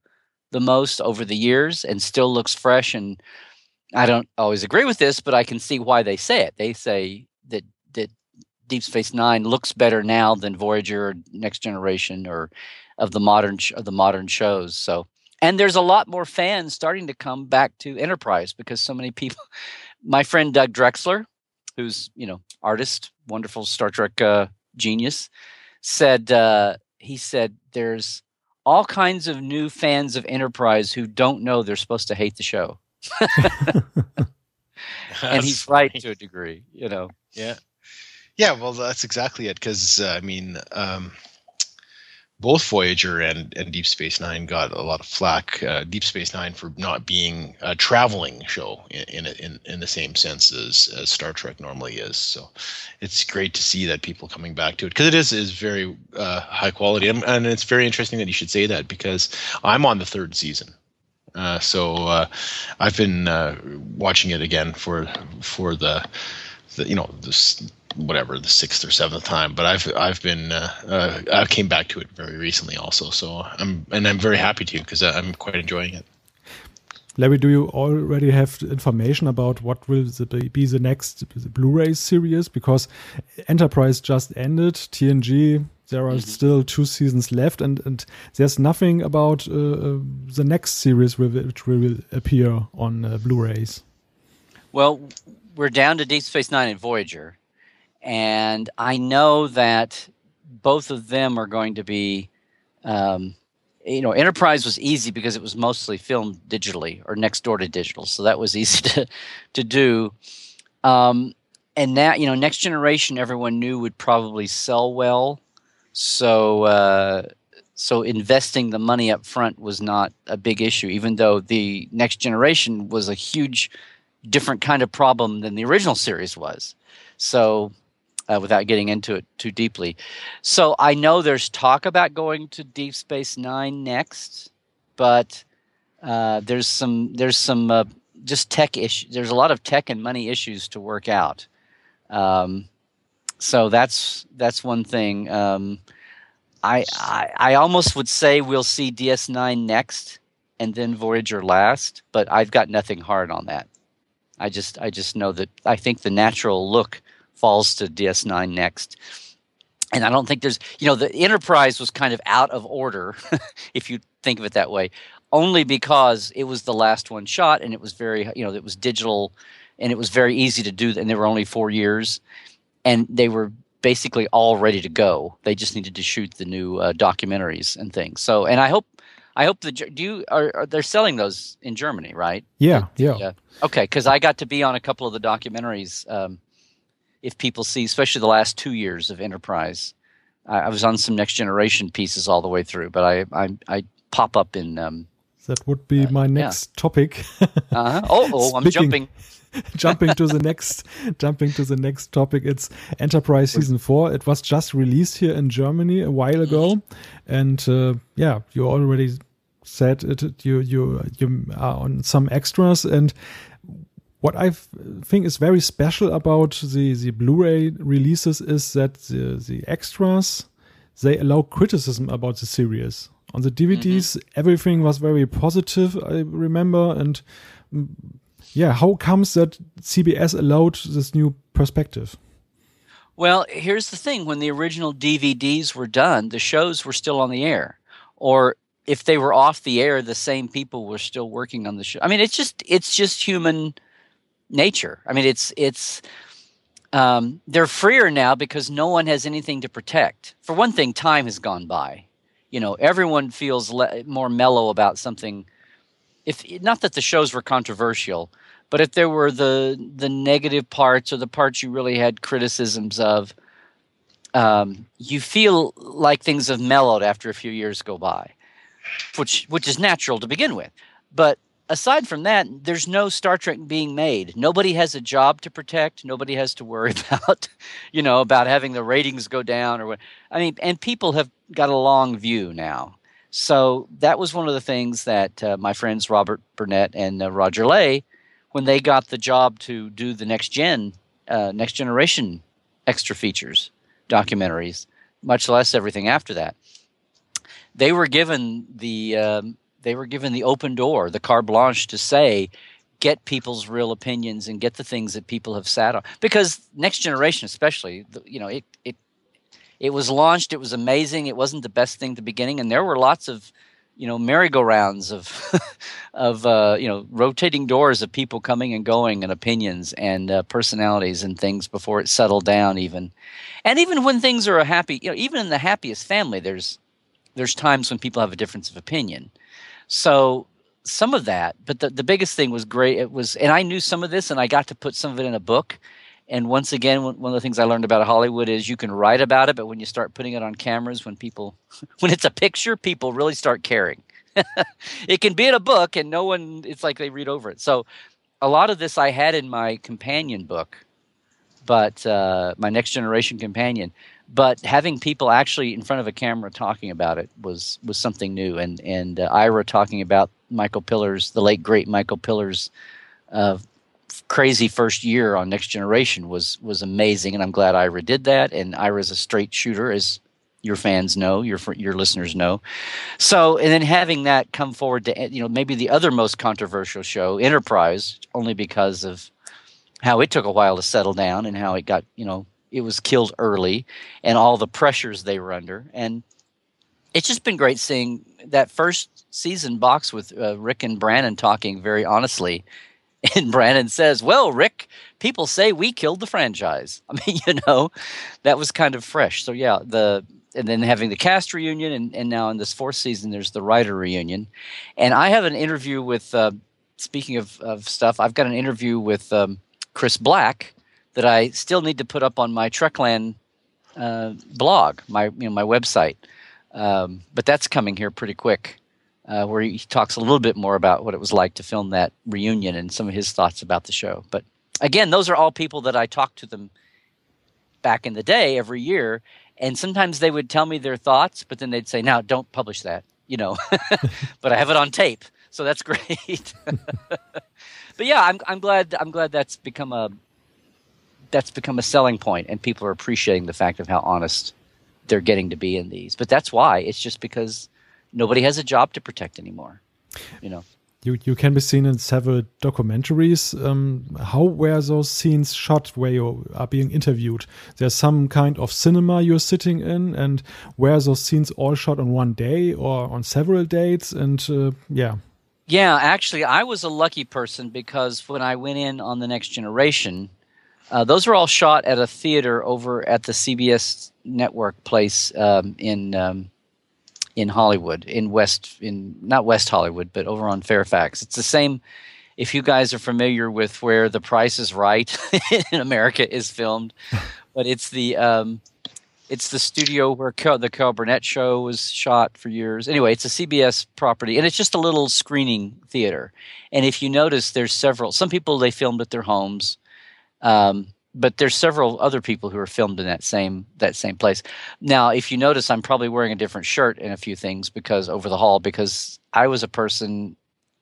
the most over the years and still looks fresh. And I don't always agree with this, but I can see why they say it. They say that that Deep Space Nine looks better now than Voyager or Next Generation or of the modern of the modern shows. So, and there's a lot more fans starting to come back to Enterprise because so many people. My friend Doug Drexler, who's you know artist, wonderful Star Trek uh, genius, said uh, he said there's all kinds of new fans of Enterprise who don't know they're supposed to hate the show. and he's right to a degree, you know. Yeah. Yeah, well, that's exactly it. Because uh, I mean, um, both Voyager and, and Deep Space Nine got a lot of flack. Uh, Deep Space Nine for not being a traveling show in in in the same sense as, as Star Trek normally is. So it's great to see that people coming back to it because it is is very uh, high quality, and, and, it's very interesting that you should say that because I'm on the third season. Uh, so uh, I've been uh, watching it again for for the, the you know this whatever the sixth or seventh time. But I've I've been uh, uh, I came back to it very recently also. So I'm and I'm very happy to because I'm quite enjoying it. Larry, do you already have information about what will be the next Blu-ray series? Because Enterprise just ended, TNG. There are mm -hmm. still two seasons left, and, and there's nothing about uh, uh the next series which will appear on uh, Blu-rays. Well, we're down to Deep Space Nine and Voyager, and I know that both of them are going to be. Um, you know, Enterprise was easy because it was mostly filmed digitally or next door to digital, so that was easy to to do. Um, and now, you know, Next Generation, everyone knew would probably sell well, so uh, so investing the money up front was not a big issue, even though the Next Generation was a huge, different kind of problem than the original series was. So uh, without getting into it too deeply. So I know there's talk about going to Deep Space Nine next, but uh, there's some there's some uh, just tech issues. There's a lot of tech and money issues to work out. Um, so that's that's one thing. Um, I, I I almost would say we'll see DS9 next, and then Voyager last, but I've got nothing hard on that. I just I just know that I think the natural look falls to DS9 next. And I don't think there's, you know, the Enterprise was kind of out of order, if you think of it that way, only because it was the last one shot and it was very, you know, it was digital and it was very easy to do. And there were only four years and they were basically all ready to go. They just needed to shoot the new uh, documentaries and things. So, and I hope, I hope the do you are, are they're selling those in Germany, right? Yeah, yeah. yeah. Okay, because I got to be on a couple of the documentaries. Um, if people see, especially the last two years of Enterprise, I, I was on some Next Generation pieces all the way through, but I I, I pop up in. Um, that would be uh, my next yeah. topic. uh-huh. Oh, oh I'm jumping. jumping to the next jumping to the next topic it's enterprise season 4 it was just released here in germany a while ago and uh, yeah you already said it you you you are on some extras and what I think is very special about the, the Blu-ray releases is that the, the extras they allow criticism about the series. On the DVDs, mm-hmm. everything was very positive. I remember, and mm, yeah, how comes that CBS allowed this new perspective? Well, here's the thing: when the original DVDs were done, the shows were still on the air, or if they were off the air, the same people were still working on the show. I mean, it's just it's just human nature. I mean, it's it's um, they're freer now because no one has anything to protect. For one thing, time has gone by. You know, everyone feels le- more mellow about something. If not that the shows were controversial, but if there were the the negative parts or the parts you really had criticisms of, um, you feel like things have mellowed after a few years go by, which which is natural to begin with. But aside from that, there's no Star Trek being made. Nobody has a job to protect. Nobody has to worry about, you know, about having the ratings go down or what. I mean, and people have got a long view now. So that was one of the things that uh, my friends Robert Burnett and uh, Roger Lay, when they got the job to do the next gen, uh, next generation extra features, documentaries, much less everything after that, they were given the um, they were given the open door, the carte blanche to say, get people's real opinions and get the things that people have sat on. Because next generation, especially, you know, it it it was launched. It was amazing. It wasn't the best thing at the beginning, and there were lots of you know merry-go-rounds of of uh, you know rotating doors of people coming and going and opinions and uh, personalities and things before it settled down even and even when things are a happy you know even in the happiest family there's there's times when people have a difference of opinion so some of that, but the, the biggest thing was great. It was, and I knew some of this, and I got to put some of it in a book. And once again, one of the things I learned about Hollywood is you can write about it, but when you start putting it on cameras, when people, when it's a picture, people really start caring. it can be in a book, and no one, it's like they read over it. So a lot of this I had in my companion book, but uh, my next generation companion but having people actually in front of a camera talking about it was was something new. And and uh, ira talking about Michael Piller's the late great Michael Piller's uh, crazy first year on next generation was was amazing. And i'm glad ira did that. And ira's a straight shooter as your fans know your your listeners know. So and then having that come forward to you know maybe the other most controversial show enterprise only because of how it took a while to settle down and how it got you know it was killed early and all the pressures they were under and it's just been great seeing that first season box with uh, Rick and Brannon talking very honestly and Brannon says, "Well, Rick, people say we killed the franchise." I mean, you know, that was kind of fresh. So yeah, the and then having the cast reunion, and, and now in this fourth season, there's the writer reunion, and I have an interview with. Uh, speaking of, of stuff, I've got an interview with um, Chris Black, that I still need to put up on my Trekland uh, blog, my you know my website. Um, but that's coming here pretty quick, uh, where he talks a little bit more about what it was like to film that reunion and some of his thoughts about the show. But again, those are all people that I talked to them back in the day every year, and sometimes they would tell me their thoughts, but then they'd say, "Now, don't publish that," you know. but I have it on tape, so that's great. but yeah, I'm I'm glad I'm glad that's become a that's become a selling point, and people are appreciating the fact of how honest they're getting to be in these. But that's why it's just because nobody has a job to protect anymore. You know. You you can be seen in several documentaries. Um, how were those scenes shot where you are being interviewed? There's some kind of cinema you're sitting in, and were those scenes all shot on one day or on several dates? And uh, yeah. Yeah, actually, I was a lucky person because when I went in on the next generation, uh, those were all shot at a theater over at the CBS network place um, in um, in Hollywood, in West, in not West Hollywood, but over on Fairfax. It's the same. If you guys are familiar with where The Price is Right in America is filmed, but it's the um, it's the studio where the Carol Burnett show was shot for years. Anyway, it's a CBS property, and it's just a little screening theater. And if you notice, there's several. Some people they filmed at their homes. Um, but there's several other people who are filmed in that same that same place. Now, if you notice, I'm probably wearing a different shirt in a few things because over the hall because I was a person.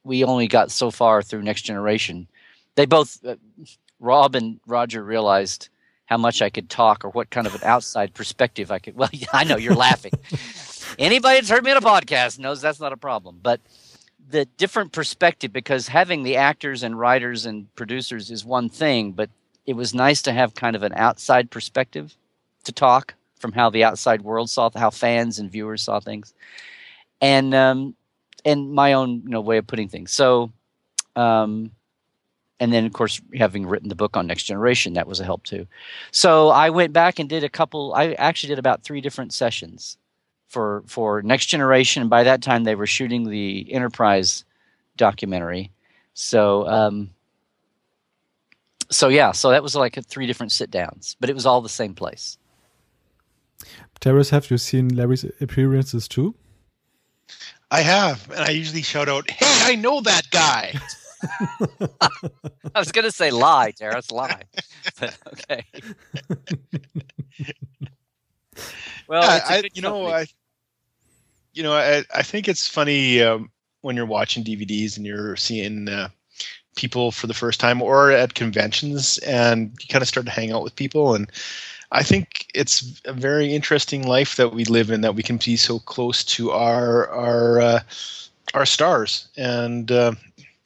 We only got so far through Next Generation. They both, uh, Rob and Roger, realized how much I could talk or what kind of an outside perspective I could. Well, yeah, I know you're laughing. Anybody that's heard me on a podcast knows that's not a problem, but the different perspective because having the actors and writers and producers is one thing, but it was nice to have kind of an outside perspective to talk from how the outside world saw how fans and viewers saw things. And um, and my own you know way of putting things. So um, and then of course having written the book on next generation that was a help too. So i went back and did a couple i actually did about three different sessions for for next generation. And by that time they were shooting the enterprise documentary. So um, so yeah, so that was like three different sit downs, but it was all the same place. Terrace, have you seen Larry's appearances too? I have, and I usually shout out, "Hey, I know that guy." I was gonna say lie, Terrace, lie, but okay. well, yeah, I, you know, I, you know, I, I think it's funny um, when you're watching DVDs and you're seeing uh, people for the first time or at conventions and you kind of start to hang out with people. And I think it's a very interesting life that we live in that we can be so close to our our uh, our stars. And uh,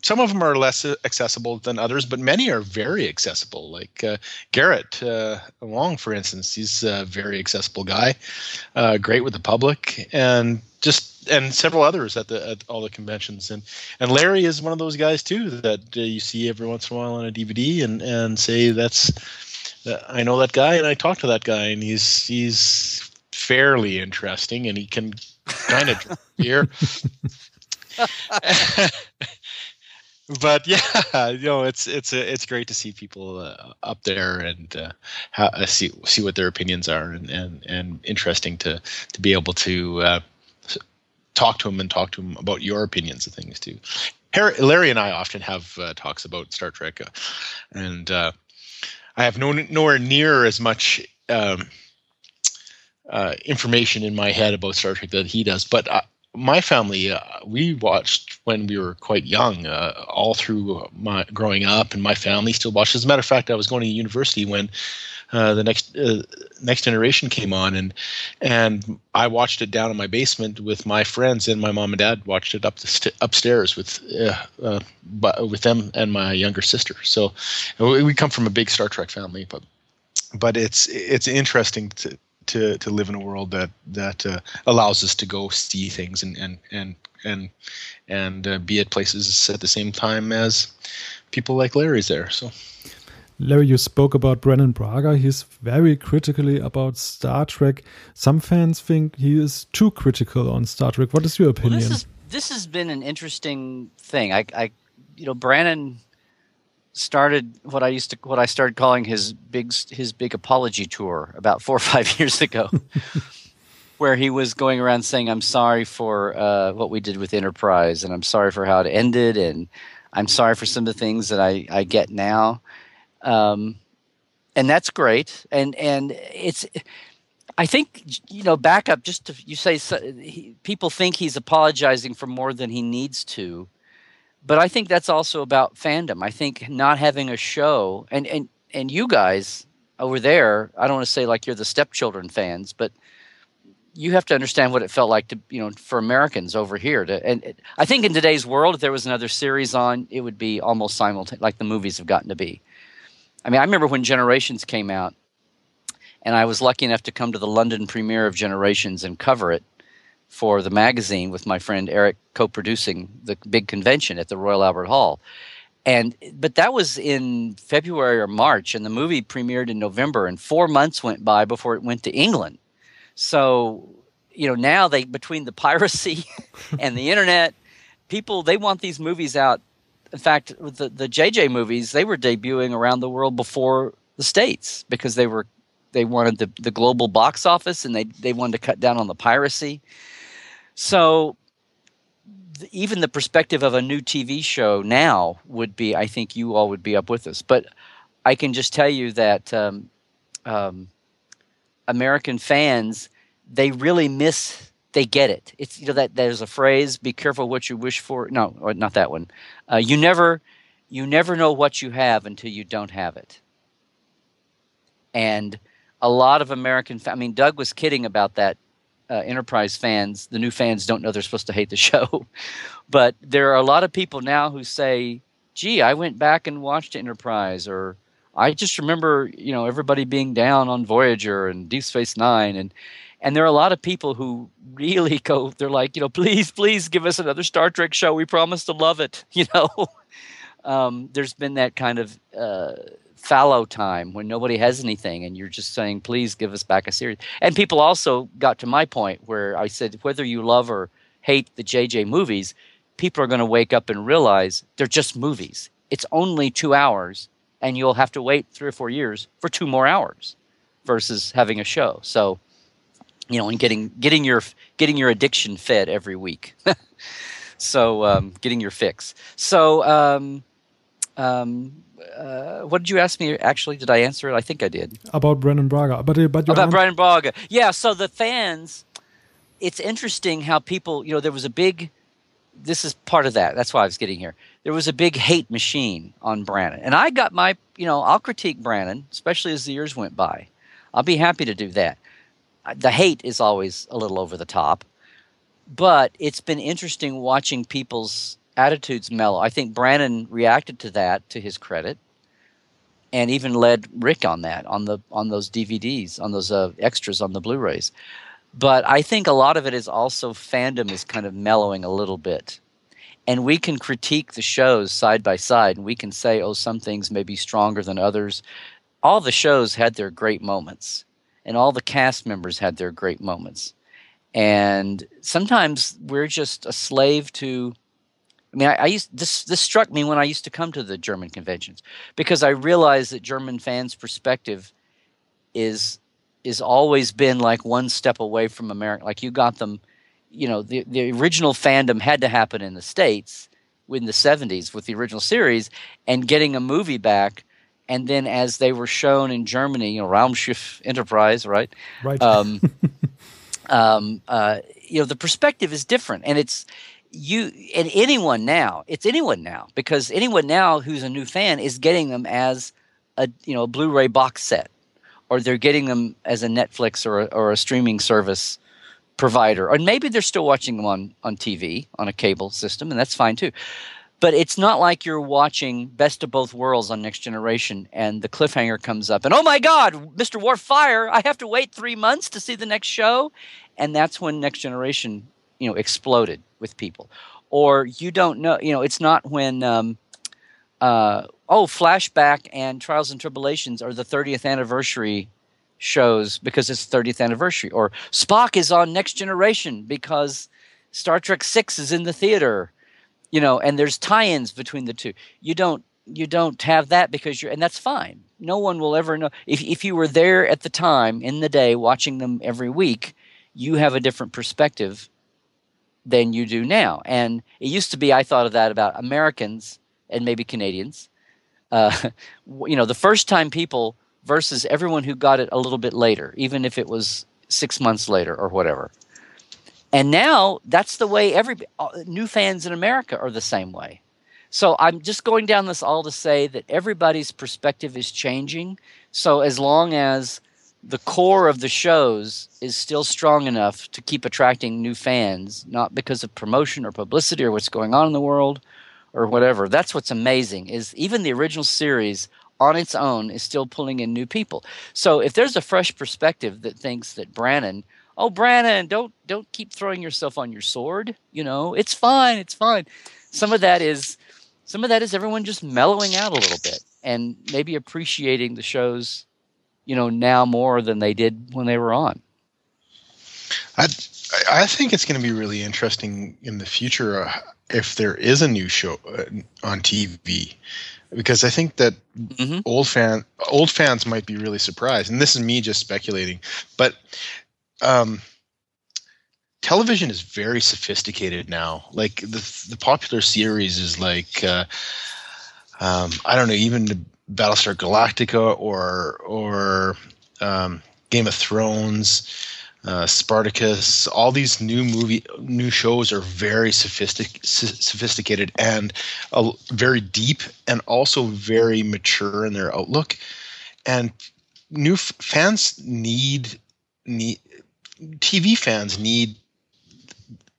some of them are less accessible than others, but many are very accessible. Like uh, Garrett uh, Wang, for instance, he's a very accessible guy, uh, great with the public, and just and several others at the at all the conventions. And and Larry is one of those guys too that uh, you see every once in a while on a DVD and and say that's I know that guy and I talk to that guy and he's he's fairly interesting and he can kind of beer. But yeah, you know, it's it's it's great to see people uh, up there and uh, ha- uh, see see what their opinions are, and and, and interesting to to be able to uh, talk to them and talk to them about your opinions of things too. Harry, Larry and I often have uh, talks about Star Trek, uh, and I have no nowhere near as much. Um, information in my head about Star Trek that he does, but my family, uh, we watched when we were quite young, uh, all through my growing up, and my family still watched. As a matter of fact, I was going to university when uh, the next uh, next generation came on, and and I watched it down in my basement with my friends, and my mom and dad watched it up st- upstairs with uh, uh, with them and my younger sister. So we come from a big Star Trek family, but but it's it's interesting to to to live in a world that that uh, allows us to go see things and and and and and uh, be at places at the same time as people like Larry's there. So. Larry, you spoke about Brannon Braga. He's very critically about Star Trek. Some fans think he is too critical on Star Trek. What is your opinion? Well, this, is, this has been an interesting thing. I, I you know, Brannon started what I used to what I started calling his big his big apology tour about four or five years ago, where he was going around saying, "I'm sorry for uh, what we did with Enterprise, and I'm sorry for how it ended, and I'm sorry for some of the things that I I get now," um, and that's great, and and it's. I think you know. Back up, just to, you say so, he, people think he's apologizing for more than he needs to, but I think that's also about fandom. I think not having a show and and and you guys over there, I don't want to say like you're the stepchildren fans, but you have to understand what it felt like to you know for Americans over here to and it, I think in today's world if there was another series on it would be almost simultaneous like the movies have gotten to be. I mean I remember when Generations came out and I was lucky enough to come to the London premiere of Generations and cover it for the magazine with my friend Eric co-producing the big convention at the Royal Albert Hall. And but that was in February or March and the movie premiered in November and 4 months went by before it went to England. So, you know, now they between the piracy and the internet, people they want these movies out. In fact, the the JJ movies, they were debuting around the world before the states because they were they wanted the, the global box office and they, they wanted to cut down on the piracy. So even the perspective of a new TV show now would be, I think you all would be up with us. But I can just tell you that um, um, American fans, they really miss, they get it. It's, you know, that there's a phrase, be careful what you wish for. No, not that one. Uh, you never, you never know what you have until you don't have it. And a lot of American. I mean, Doug was kidding about that. Uh, Enterprise fans, the new fans, don't know they're supposed to hate the show, but there are a lot of people now who say, "Gee, I went back and watched Enterprise," or "I just remember, you know, everybody being down on Voyager and Deep Space Nine," and and there are a lot of people who really go. They're like, you know, please, please give us another Star Trek show. We promise to love it. You know, um, there's been that kind of. Uh, fallow time when nobody has anything and you're just saying please give us back a series. And people also got to my point where i said whether you love or hate the jj movies people are going to wake up and realize they're just movies. It's only two hours and you'll have to wait three or four years for two more hours versus having a show. So you know and getting getting your getting your addiction fed every week. So um, getting your fix. So um, um, uh, what did you ask me? Actually, did I answer it? I think I did. About Brannon Braga, but uh, but about Brannon Braga. Yeah. So the fans, it's interesting how people. You know, there was a big. This is part of that. That's why I was getting here. There was a big hate machine on Brannon, and I got my. You know, I'll critique Brannon, especially as the years went by. I'll be happy to do that. The hate is always a little over the top, but it's been interesting watching people's attitudes mellow. I think Brannon reacted to that to his credit, and even led Rick on that on the on those DVDs on those uh, extras on the Blu-rays. But I think a lot of it is also fandom is kind of mellowing a little bit. And we can critique the shows side by side and we can say, oh, some things may be stronger than others. All the shows had their great moments, and all the cast members had their great moments. And sometimes we're just a slave to I mean, I, I, used this. This struck me when I used to come to the German conventions because I realized that German fans' perspective is is always been like one step away from America. Like you got them, you know, the the original fandom had to happen in the states in the '70s with the original series, and getting a movie back. And then, as they were shown in Germany, you know, Raumschiff Enterprise, right? Right. Um, um, uh, you know, the perspective is different, and it's you and anyone now it's anyone now because anyone now who's a new fan is getting them as a you know a blu-ray box set or they're getting them as a netflix or a, or a streaming service provider or maybe they're still watching them on on tv on a cable system and that's fine too. But it's not like you're watching best of both worlds on next generation and the cliffhanger comes up and oh my god mr Worf fire i have to wait three months to see the next show? And that's when next generation you know exploded with people. Or you don't know you know it's not when um, uh, oh flashback and Trials and Tribble-ations are the 30th anniversary shows because it's 30th anniversary. Or spock is on next generation because star trek 6 is in the theater you know and there's tie-ins between the two. You don't you don't have that because you're and that's fine. No one will ever know. If, if you were there at the time in the day watching them every week you have a different perspective than you do now. And it used to be, I thought of that about Americans and maybe Canadians. Uh, you know, the first time people versus everyone who got it a little bit later, even if it was six months later or whatever. And now that's the way every uh, new fans in America are the same way. So I'm just going down this all to say that everybody's perspective is changing. So as long as the core of the shows is still strong enough to keep attracting new fans, not because of promotion or publicity or what's going on in the world or whatever. That's what's amazing is even the original series on its own is still pulling in new people. So if there's a fresh perspective that thinks that Brannon, oh Brannon, don't don't keep throwing yourself on your sword, you know, it's fine, it's fine. Some of that is some of that is everyone just mellowing out a little bit and maybe appreciating the shows you know now more than they did when they were on. I I think it's going to be really interesting in the future uh, if there is a new show uh, on TV because I think that mm-hmm. old fan old fans might be really surprised, and this is me just speculating, but um, television is very sophisticated now. Like the the popular series is like uh, um, I don't know, even the Battlestar Galactica or or um, Game of Thrones, uh, Spartacus. All these new movie new shows are very sophistic, sophisticated and uh, very deep, and also very mature in their outlook. And new f- fans need need TV fans need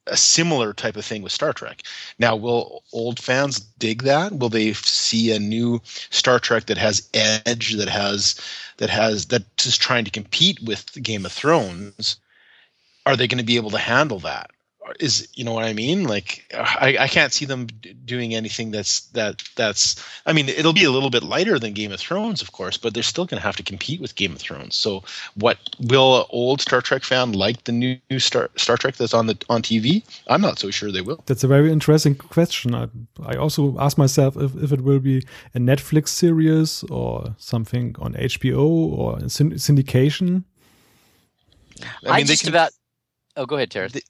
a similar type of thing with Star Trek. Now, will old fans dig that? Will they see a new Star Trek that has edge, that has that has that is trying to compete with Game of Thrones? Are they going to be able to handle that? Is you know what I mean? Like I, I can't see them doing anything that's that that's. I mean, it'll be a little bit lighter than Game of Thrones, of course, but they're still going to have to compete with Game of Thrones. So, what will an old Star Trek fan like the new Star Star Trek that's on the on TV? I'm not so sure they will. That's a very interesting question. I I also ask myself if, if it will be a Netflix series or something on HBO or syndication. I, mean, I just can, about. Oh, go ahead, Terrence. They,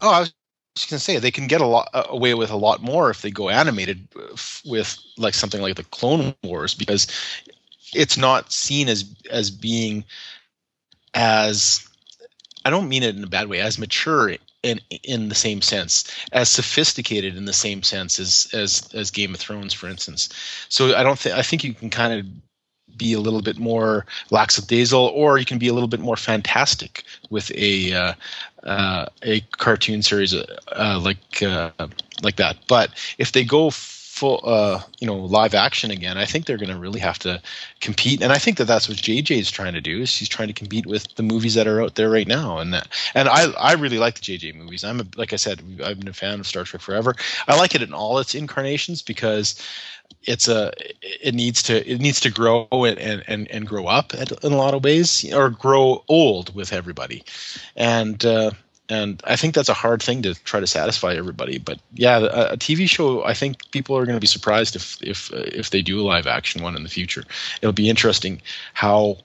Oh, I was just gonna say they can get a lot uh, away with a lot more if they go animated uh, with like something like the Clone Wars because it's not seen as as being as I don't mean it in a bad way as mature in in the same sense as sophisticated in the same sense as as as Game of Thrones for instance. So I don't think I think you can kind of be a little bit more lackadaisical, or you can be a little bit more fantastic with a uh, uh, a cartoon series uh, like uh, like that. But if they go full, uh, you know, live action again, I think they're going to really have to compete. And I think that that's what JJ is trying to do. Is she's trying to compete with the movies that are out there right now. And that, and I I really like the JJ movies. I'm a, like I said, I've been a fan of Star Trek forever. I like it in all its incarnations because it's a it needs to it needs to grow and and, and grow up in a lot of ways or grow old with everybody and uh, and I think that's a hard thing to try to satisfy everybody. But yeah, a, a TV show, I think people are going to be surprised if if uh, if they do a live action one in the future. It'll be interesting how,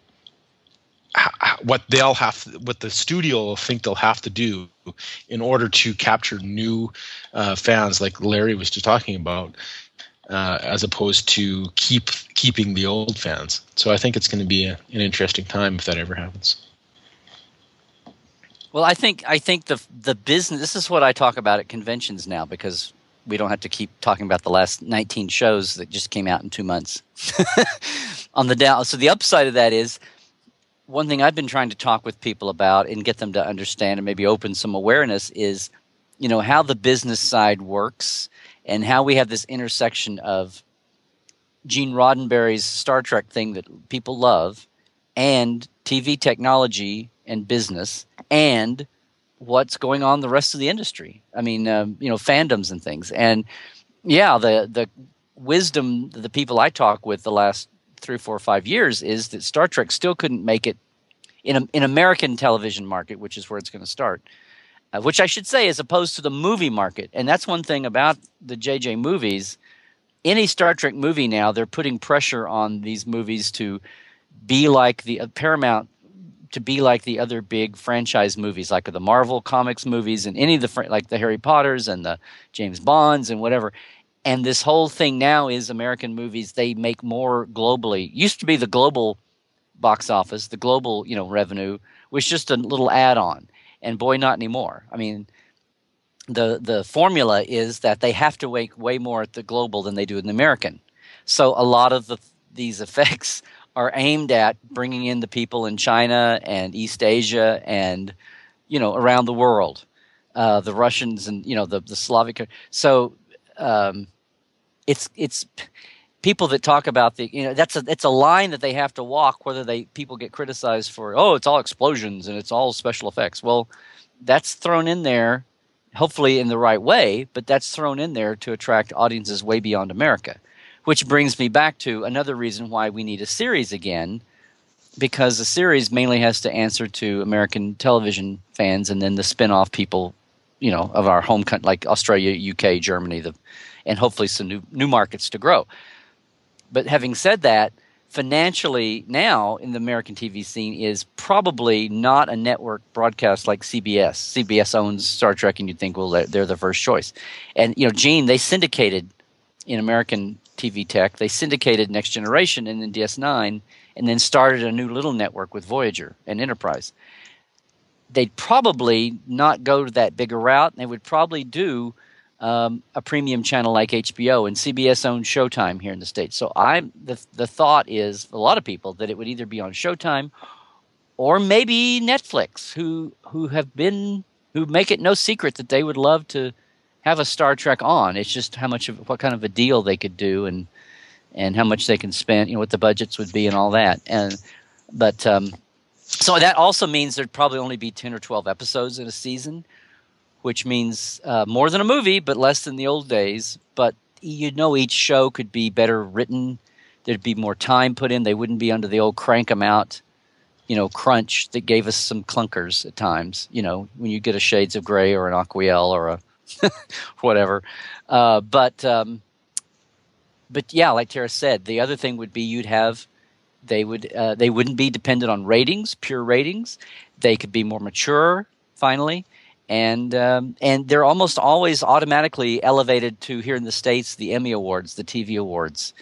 how what they'll have, what the studio will think they'll have to do in order to capture new uh, fans, like Larry was just talking about uh, as opposed to keep keeping the old fans. So I think it's going to be a, an interesting time if that ever happens. Well, I think I think the the business. This is what I talk about at conventions now because we don't have to keep talking about the last 19 shows that just came out in two months. On the down, so the upside of that is one thing I've been trying to talk with people about and get them to understand and maybe open some awareness is, you know, how the business side works and how we have this intersection of Gene Roddenberry's Star Trek thing that people love and TV technology and business and what's going on the rest of the industry. I mean, um, you know, fandoms and things. And yeah, the the wisdom the people I talk with the last three, four, five years is that Star Trek still couldn't make it in a, in American television market, which is where it's going to start uh, which I should say, as opposed to the movie market. And that's one thing about the JJ movies. Any Star Trek movie now, they're putting pressure on these movies to be like the uh, Paramount to be like the other big franchise movies, like the Marvel comics movies and any of the like the Harry Potters and the James Bonds and whatever. And this whole thing now is American movies. They make more globally. Used to be the global box office, the global you know revenue was just a little add on and boy, not anymore. I mean, the the formula is that they have to make way more at the global than they do in the American. So a lot of the these effects are aimed at bringing in the people in China and East Asia and you know around the world, uh, the Russians and you know the the Slavic. So um, it's it's people that talk about the you know that's a it's a line that they have to walk whether they people get criticized for oh it's all explosions and it's all special effects well that's thrown in there hopefully in the right way, but that's thrown in there to attract audiences way beyond America. Which brings me back to another reason why we need a series again, because the series mainly has to answer to American television fans and then the spin off people, you know, of our home country, like Australia, UK, Germany, the, and hopefully some new, new markets to grow. But having said that, financially now in the American TV scene is probably not a network broadcast like CBS. CBS owns Star Trek, and you'd think, well, they're the first choice. And you know, Gene, they syndicated in American TV tech. They syndicated Next Generation and then DS9, and then started a new little network with Voyager and Enterprise. They'd probably not go to that bigger route. They would probably do um, a premium channel like HBO and CBS owns Showtime here in the states. So I'm the the thought is a lot of people that it would either be on Showtime or maybe Netflix, who who have been who make it no secret that they would love to have a Star Trek on. It's just how much of what kind of a deal they could do and and how much they can spend, you know, what the budgets would be and all that. And but um, so that also means there'd probably only be ten or twelve episodes in a season which means uh, more than a movie, but less than the old days. But you know, each show could be better written. There'd be more time put in. They wouldn't be under the old crank them out, you know, crunch that gave us some clunkers at times. You know, when you get a Shades of Grey or an Aquiel or a whatever. Uh, but um, but yeah, like Tara said, the other thing would be you'd have they would uh, they wouldn't be dependent on ratings, pure ratings. They could be more mature. Finally, and um, and they're almost always automatically elevated to here in the states the Emmy awards, the TV awards.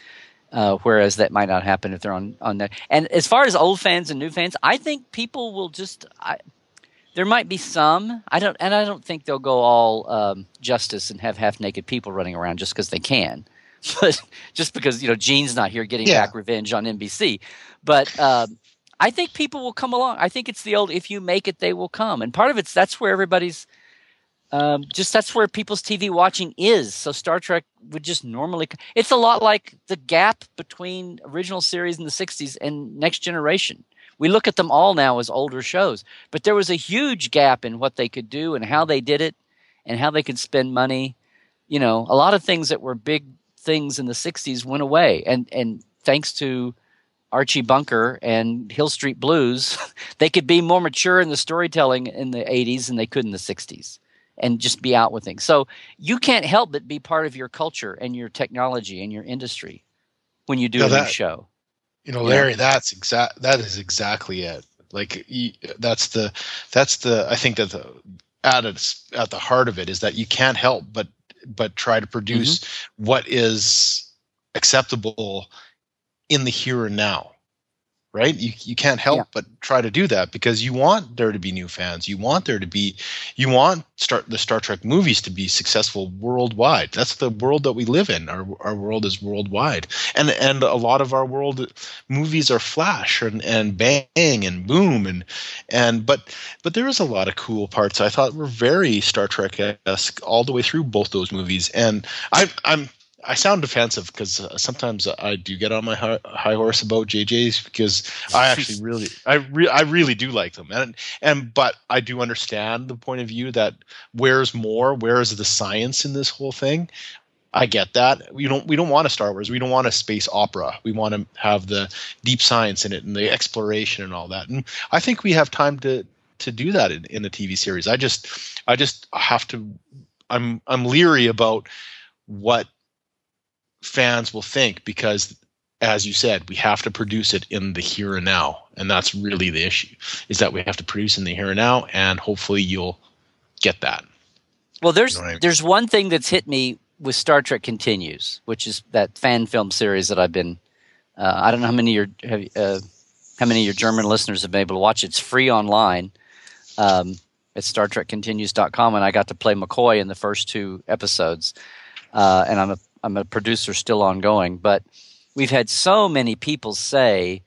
Uh, whereas that might not happen if they're on on that. And as far as old fans and new fans, I think people will just. I, there might be some. I don't, and I don't think they'll go all um, justice and have half naked people running around just because they can, but just because you know Gene's not here getting yeah. back revenge on NBC. But um, I think people will come along. I think it's the old if you make it, they will come. And part of it's that's where everybody's um, just that's where people's TV watching is. So Star Trek would just normally. It's a lot like the gap between original series in the '60s and Next Generation. We look at them all now as older shows, but there was a huge gap in what they could do and how they did it, and how they could spend money. You know, a lot of things that were big things in the '60s went away, and and thanks to Archie Bunker and Hill Street Blues, they could be more mature in the storytelling in the 80s than they could in the 60s and just be out with things. So you can't help but be part of your culture and your technology and your industry when you do a that, new show. You know, Larry, yeah. that's exact that is exactly it. Like that's the that's the I think that the at its at the heart of it is that you can't help but but try to produce mm-hmm. what is acceptable in the here and now right? You, you can't help yeah. but try to do that because you want there to be new fans. You want there to be you want start the star trek movies to be successful worldwide. That's the world that we live in. Our, our world is worldwide. And and a lot of our world movies are flash and, and bang and boom and and but but there is a lot of cool parts. I thought were very star trek-esque all the way through both those movies. And i i'm I sound defensive because uh, sometimes I do get on my high, high, horse about JJ's because I actually really, I re- I really do like them, and and but I do understand the point of view that where's more, where is the science in this whole thing? I get that. We don't we don't want a Star Wars. We don't want a space opera. We want to have the deep science in it and the exploration and all that. And I think we have time to to do that in, in the TV series. I just I just have to. I'm I'm leery about what fans will think because as you said we have to produce it in the here and now and that's really the issue is that we have to produce in the here and now and hopefully you'll get that well there's you know I mean? there's one thing that's hit me with star trek continues which is that fan film series that i've been uh, i don't know how many your uh, how many of your german listeners have been able to watch it's free online um, at StarTrekContinues.com, and I got to play McCoy in the first two episodes. Uh, and I'm a I'm a producer still ongoing, but we've had so many people say,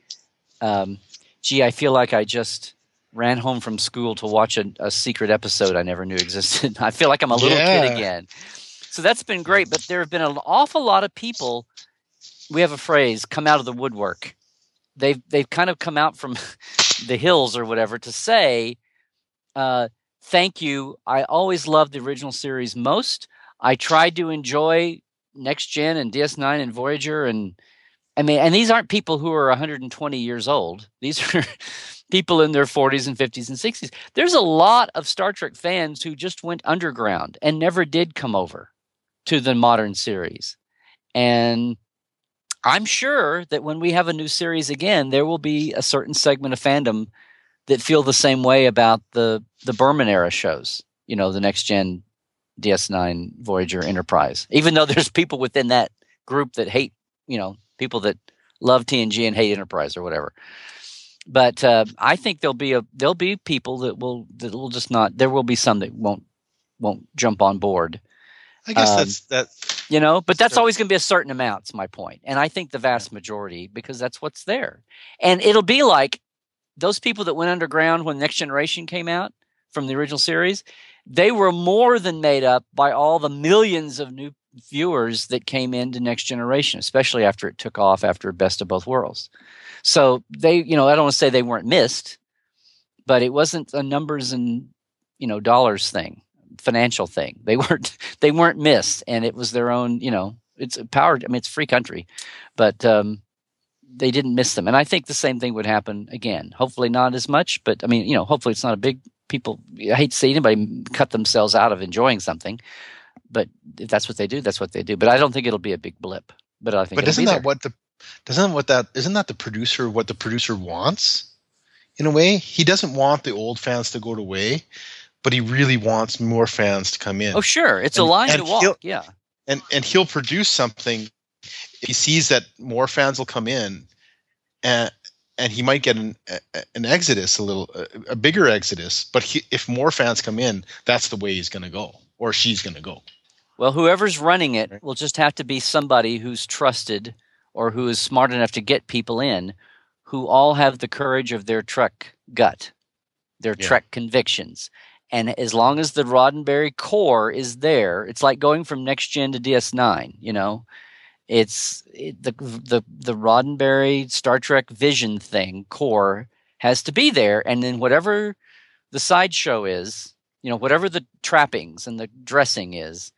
um, "Gee, I feel like I just ran home from school to watch a, a secret episode I never knew existed. I feel like I'm a little yeah. kid again." So that's been great, but there have been an awful lot of people. We have a phrase: "Come out of the woodwork." They've they've kind of come out from the hills or whatever to say, uh, "Thank you. I always loved the original series most. I tried to enjoy next gen and DS9 and Voyager and I mean, and these aren't people who are 120 years old. These are people in their 40s and 50s and 60s. There's a lot of Star Trek fans who just went underground and never did come over to the modern series. And I'm sure that when we have a new series again, there will be a certain segment of fandom that feel the same way about the the Berman era shows. You know, the next gen DS9, Voyager, Enterprise. Even though there's people within that group that hate, you know, people that love TNG and hate Enterprise or whatever. But uh, I think there'll be a there'll be people that will that will just not. There will be some that won't won't jump on board. I guess um, that's that. You know, but that's always going to be a certain amount. It's my point, and I think the vast majority because that's what's there, and it'll be like those people that went underground when Next Generation came out from the original series they were more than made up by all the millions of new viewers that came into Next Generation, especially after it took off after Best of Both Worlds. So they, you know, I don't want to say they weren't missed, but it wasn't a numbers and you know dollars thing, financial thing. They weren't they weren't missed, and it was their own, you know, it's a power. I mean, it's free country, but um, they didn't miss them. And I think the same thing would happen again. Hopefully not as much, but I mean, you know, hopefully it's not a big people I hate to see anybody cut themselves out of enjoying something, but if that's what they do, that's what they do. But I don't think it'll be a big blip. But I think. But isn't that what the doesn't what that isn't that the producer what the producer wants? In a way, he doesn't want the old fans to go away, but he really wants more fans to come in. Oh, sure, it's and, a line to walk. Yeah, and and he'll produce something. If he sees that more fans will come in, and and he might get an an exodus, a little a bigger exodus. But he, if more fans come in, that's the way he's going to go, or she's going to go. Well, whoever's running it will just have to be somebody who's trusted or who is smart enough to get people in, who all have the courage of their Trek gut, their yeah. Trek convictions. And as long as the Roddenberry core is there, it's like going from next gen to DS9. You know, it's it, the the the Roddenberry Star Trek Vision thing core has to be there, and then whatever the sideshow is, you know, whatever the trappings and the dressing is,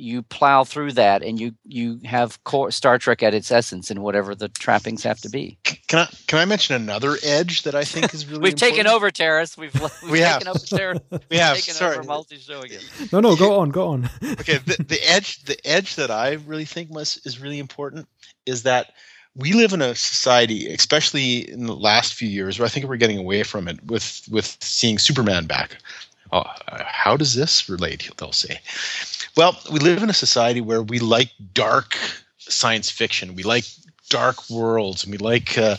you plow through that and you you have core, Star Trek at its essence and whatever the trappings have to be. Can I can I mention another edge that I think is really We've important? taken over Terrace. We've, we've we have. taken over Terrace. we have taken sorry. over multi show again. No, no, go on, go on. okay, the, the edge the edge that I really think must is really important is that we live in a society, especially in the last few years, where I think we're getting away from it with with seeing Superman back. Oh, how does this relate? They'll say. Well, we live in a society where we like dark science fiction. We like dark worlds, and we like uh,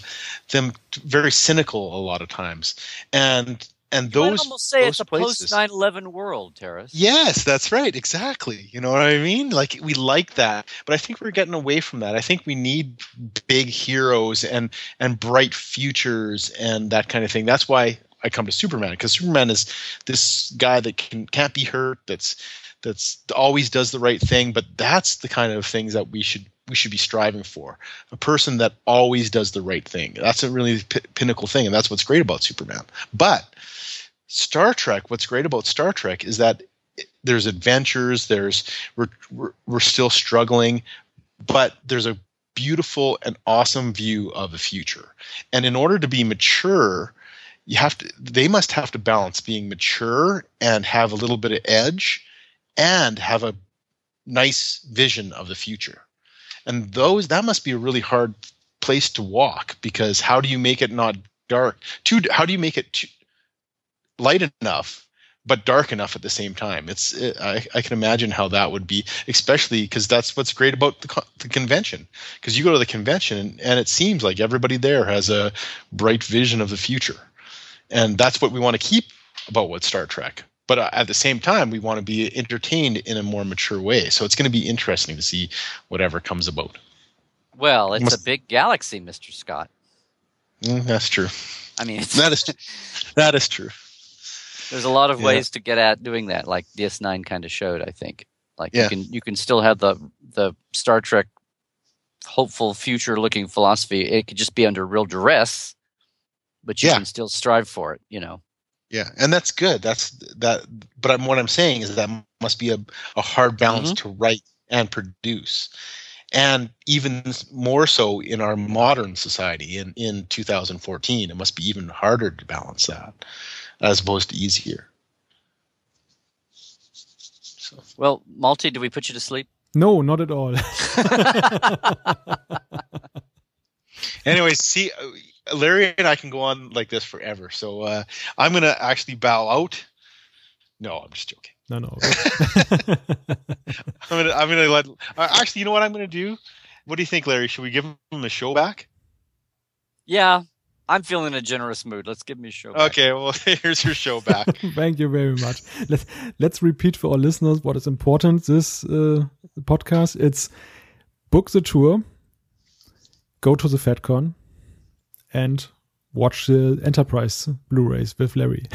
them very cynical a lot of times. And and you those almost say it's a post 9-11 world terrace yes that's right exactly you know what i mean like we like that but i think we're getting away from that i think we need big heroes and and bright futures and that kind of thing that's why i come to superman because superman is this guy that can can't be hurt that's that's always does the right thing but that's the kind of things that we should we should be striving for. A person that always does the right thing. That's a really p- pinnacle thing and that's what's great about superman. But star trek what's great about star trek is that there's adventures there's we're, we're, we're still struggling but there's a beautiful and awesome view of the future. And in order to be mature you have to they must have to balance being mature and have a little bit of edge and have a nice vision of the future. And those that must be a really hard place to walk because how do you make it not dark? Too how do you make it too, light enough but dark enough at the same time? It's it, I, I can imagine how that would be, especially because that's what's great about the, the convention. Because you go to the convention and, and it seems like everybody there has a bright vision of the future, and that's what we want to keep about what Star Trek but uh, at the same time, we want to be entertained in a more mature way. So it's going to be interesting to see whatever comes about. Well, it's Must, a big galaxy, Mister Scott. Mm, that's true. I mean, that is that is true. There's a lot of yeah. ways to get at doing that, like DS9 kind of showed. I think, like yeah. you can you can still have the the Star Trek hopeful future looking philosophy. It could just be under real duress, but you yeah. can still strive for it. You know. Yeah, and that's good. That's that. But I'm, what I'm saying is that must be a, a hard balance mm-hmm. to write and produce, and even more so in our modern society in in 2014, it must be even harder to balance that, as opposed to easier. So. Well, Malty, did we put you to sleep? No, not at all. anyway, see, Larry and I can go on like this forever. So uh, I'm going to actually bow out. No, I'm just joking. No, no. I'm gonna, I'm gonna let. Uh, actually, you know what I'm gonna do? What do you think, Larry? Should we give him the show back? Yeah, I'm feeling a generous mood. Let's give me a show. Back. Okay, well, here's your show back. Thank you very much. Let's let's repeat for our listeners what is important. This uh, podcast. It's book the tour, go to the FedCon, and watch the Enterprise Blu-rays with Larry.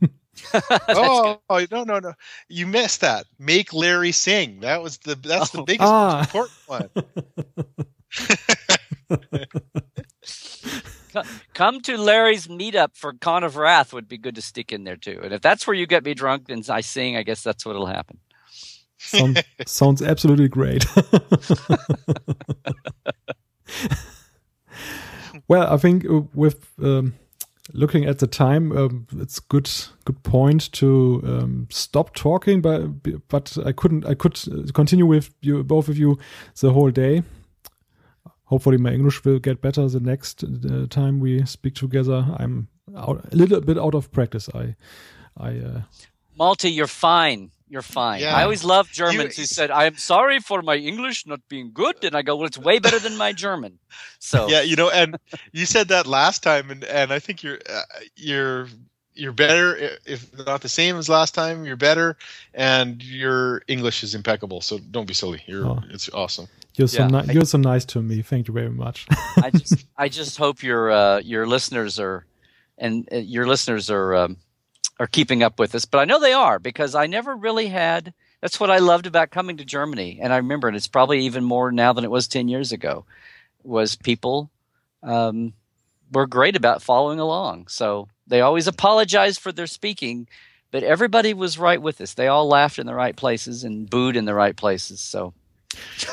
oh, oh, no no no! You missed that. Make Larry sing. That was the that's oh. the biggest ah. important one. Come to Larry's meetup for Con of Wrath would be good to stick in there too. And if that's where you get me drunk and I sing, I guess that's what'll happen. Sound, sounds absolutely great. Well, I think uh, with um, looking at the time, um, it's good good point to um, stop talking. But but I couldn't. I could continue with you both of you the whole day. Hopefully, my English will get better the next uh, time we speak together. I'm out, a little bit out of practice. I I. Uh, you're fine. You're fine. Yeah. I always love Germans you, who said, "I am sorry for my English not being good," and I go, "Well, it's way better than my German." So yeah, you know, and you said that last time, and and I think you're uh, you're you're better if not the same as last time. You're better, and your English is impeccable. So don't be silly. You're oh. it's awesome. You're so yeah, ni- you're so nice to me. Thank you very much. I just I just hope your uh, your listeners are and uh, your listeners are. Um, are keeping up with us, but I know they are because I never really had. That's what I loved about coming to Germany, and I remember, and it's probably even more now than it was ten years ago. Was people um, were great about following along, so they always apologized for their speaking, but everybody was right with us. They all laughed in the right places and booed in the right places. So,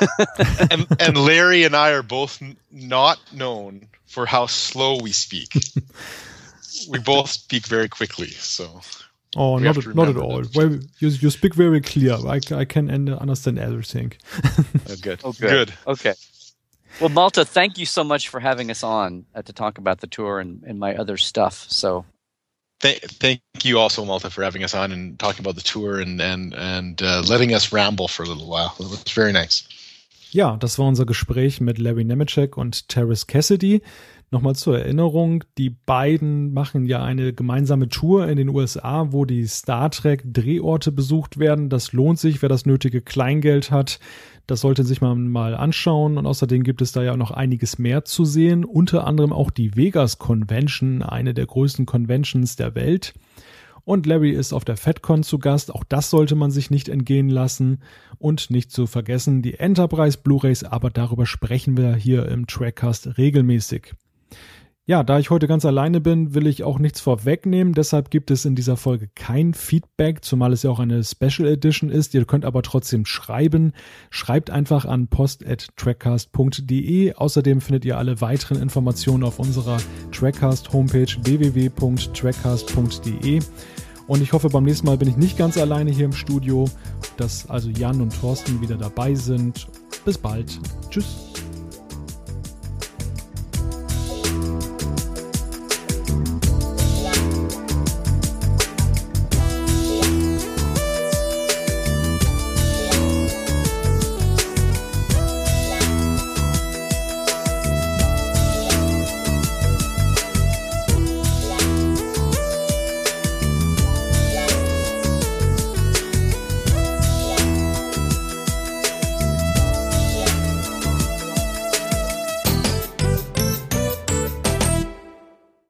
and, and Larry and I are both n- not known for how slow we speak. we both speak very quickly, so. Oh, not, not at all. Well, you, you speak very clear. I, I can understand everything. oh, good. Oh, good. good. Okay. Well, Malta, thank you so much for having us on uh, to talk about the tour and, and my other stuff. So, Th- thank you also, Malta, for having us on and talking about the tour and and and uh, letting us ramble for a little while. It was very nice. Ja, das war unser Gespräch mit Larry Nemecek und Terrace Cassidy. Nochmal zur Erinnerung, die beiden machen ja eine gemeinsame Tour in den USA, wo die Star Trek Drehorte besucht werden. Das lohnt sich, wer das nötige Kleingeld hat. Das sollte sich man mal anschauen. Und außerdem gibt es da ja noch einiges mehr zu sehen. Unter anderem auch die Vegas Convention, eine der größten Conventions der Welt. Und Larry ist auf der FedCon zu Gast. Auch das sollte man sich nicht entgehen lassen. Und nicht zu vergessen die Enterprise Blu-rays, aber darüber sprechen wir hier im Trackcast regelmäßig. Ja, da ich heute ganz alleine bin, will ich auch nichts vorwegnehmen. Deshalb gibt es in dieser Folge kein Feedback, zumal es ja auch eine Special Edition ist. Ihr könnt aber trotzdem schreiben. Schreibt einfach an post.trackcast.de. Außerdem findet ihr alle weiteren Informationen auf unserer Trackcast Homepage www.trackcast.de. Und ich hoffe, beim nächsten Mal bin ich nicht ganz alleine hier im Studio, dass also Jan und Thorsten wieder dabei sind. Bis bald. Tschüss.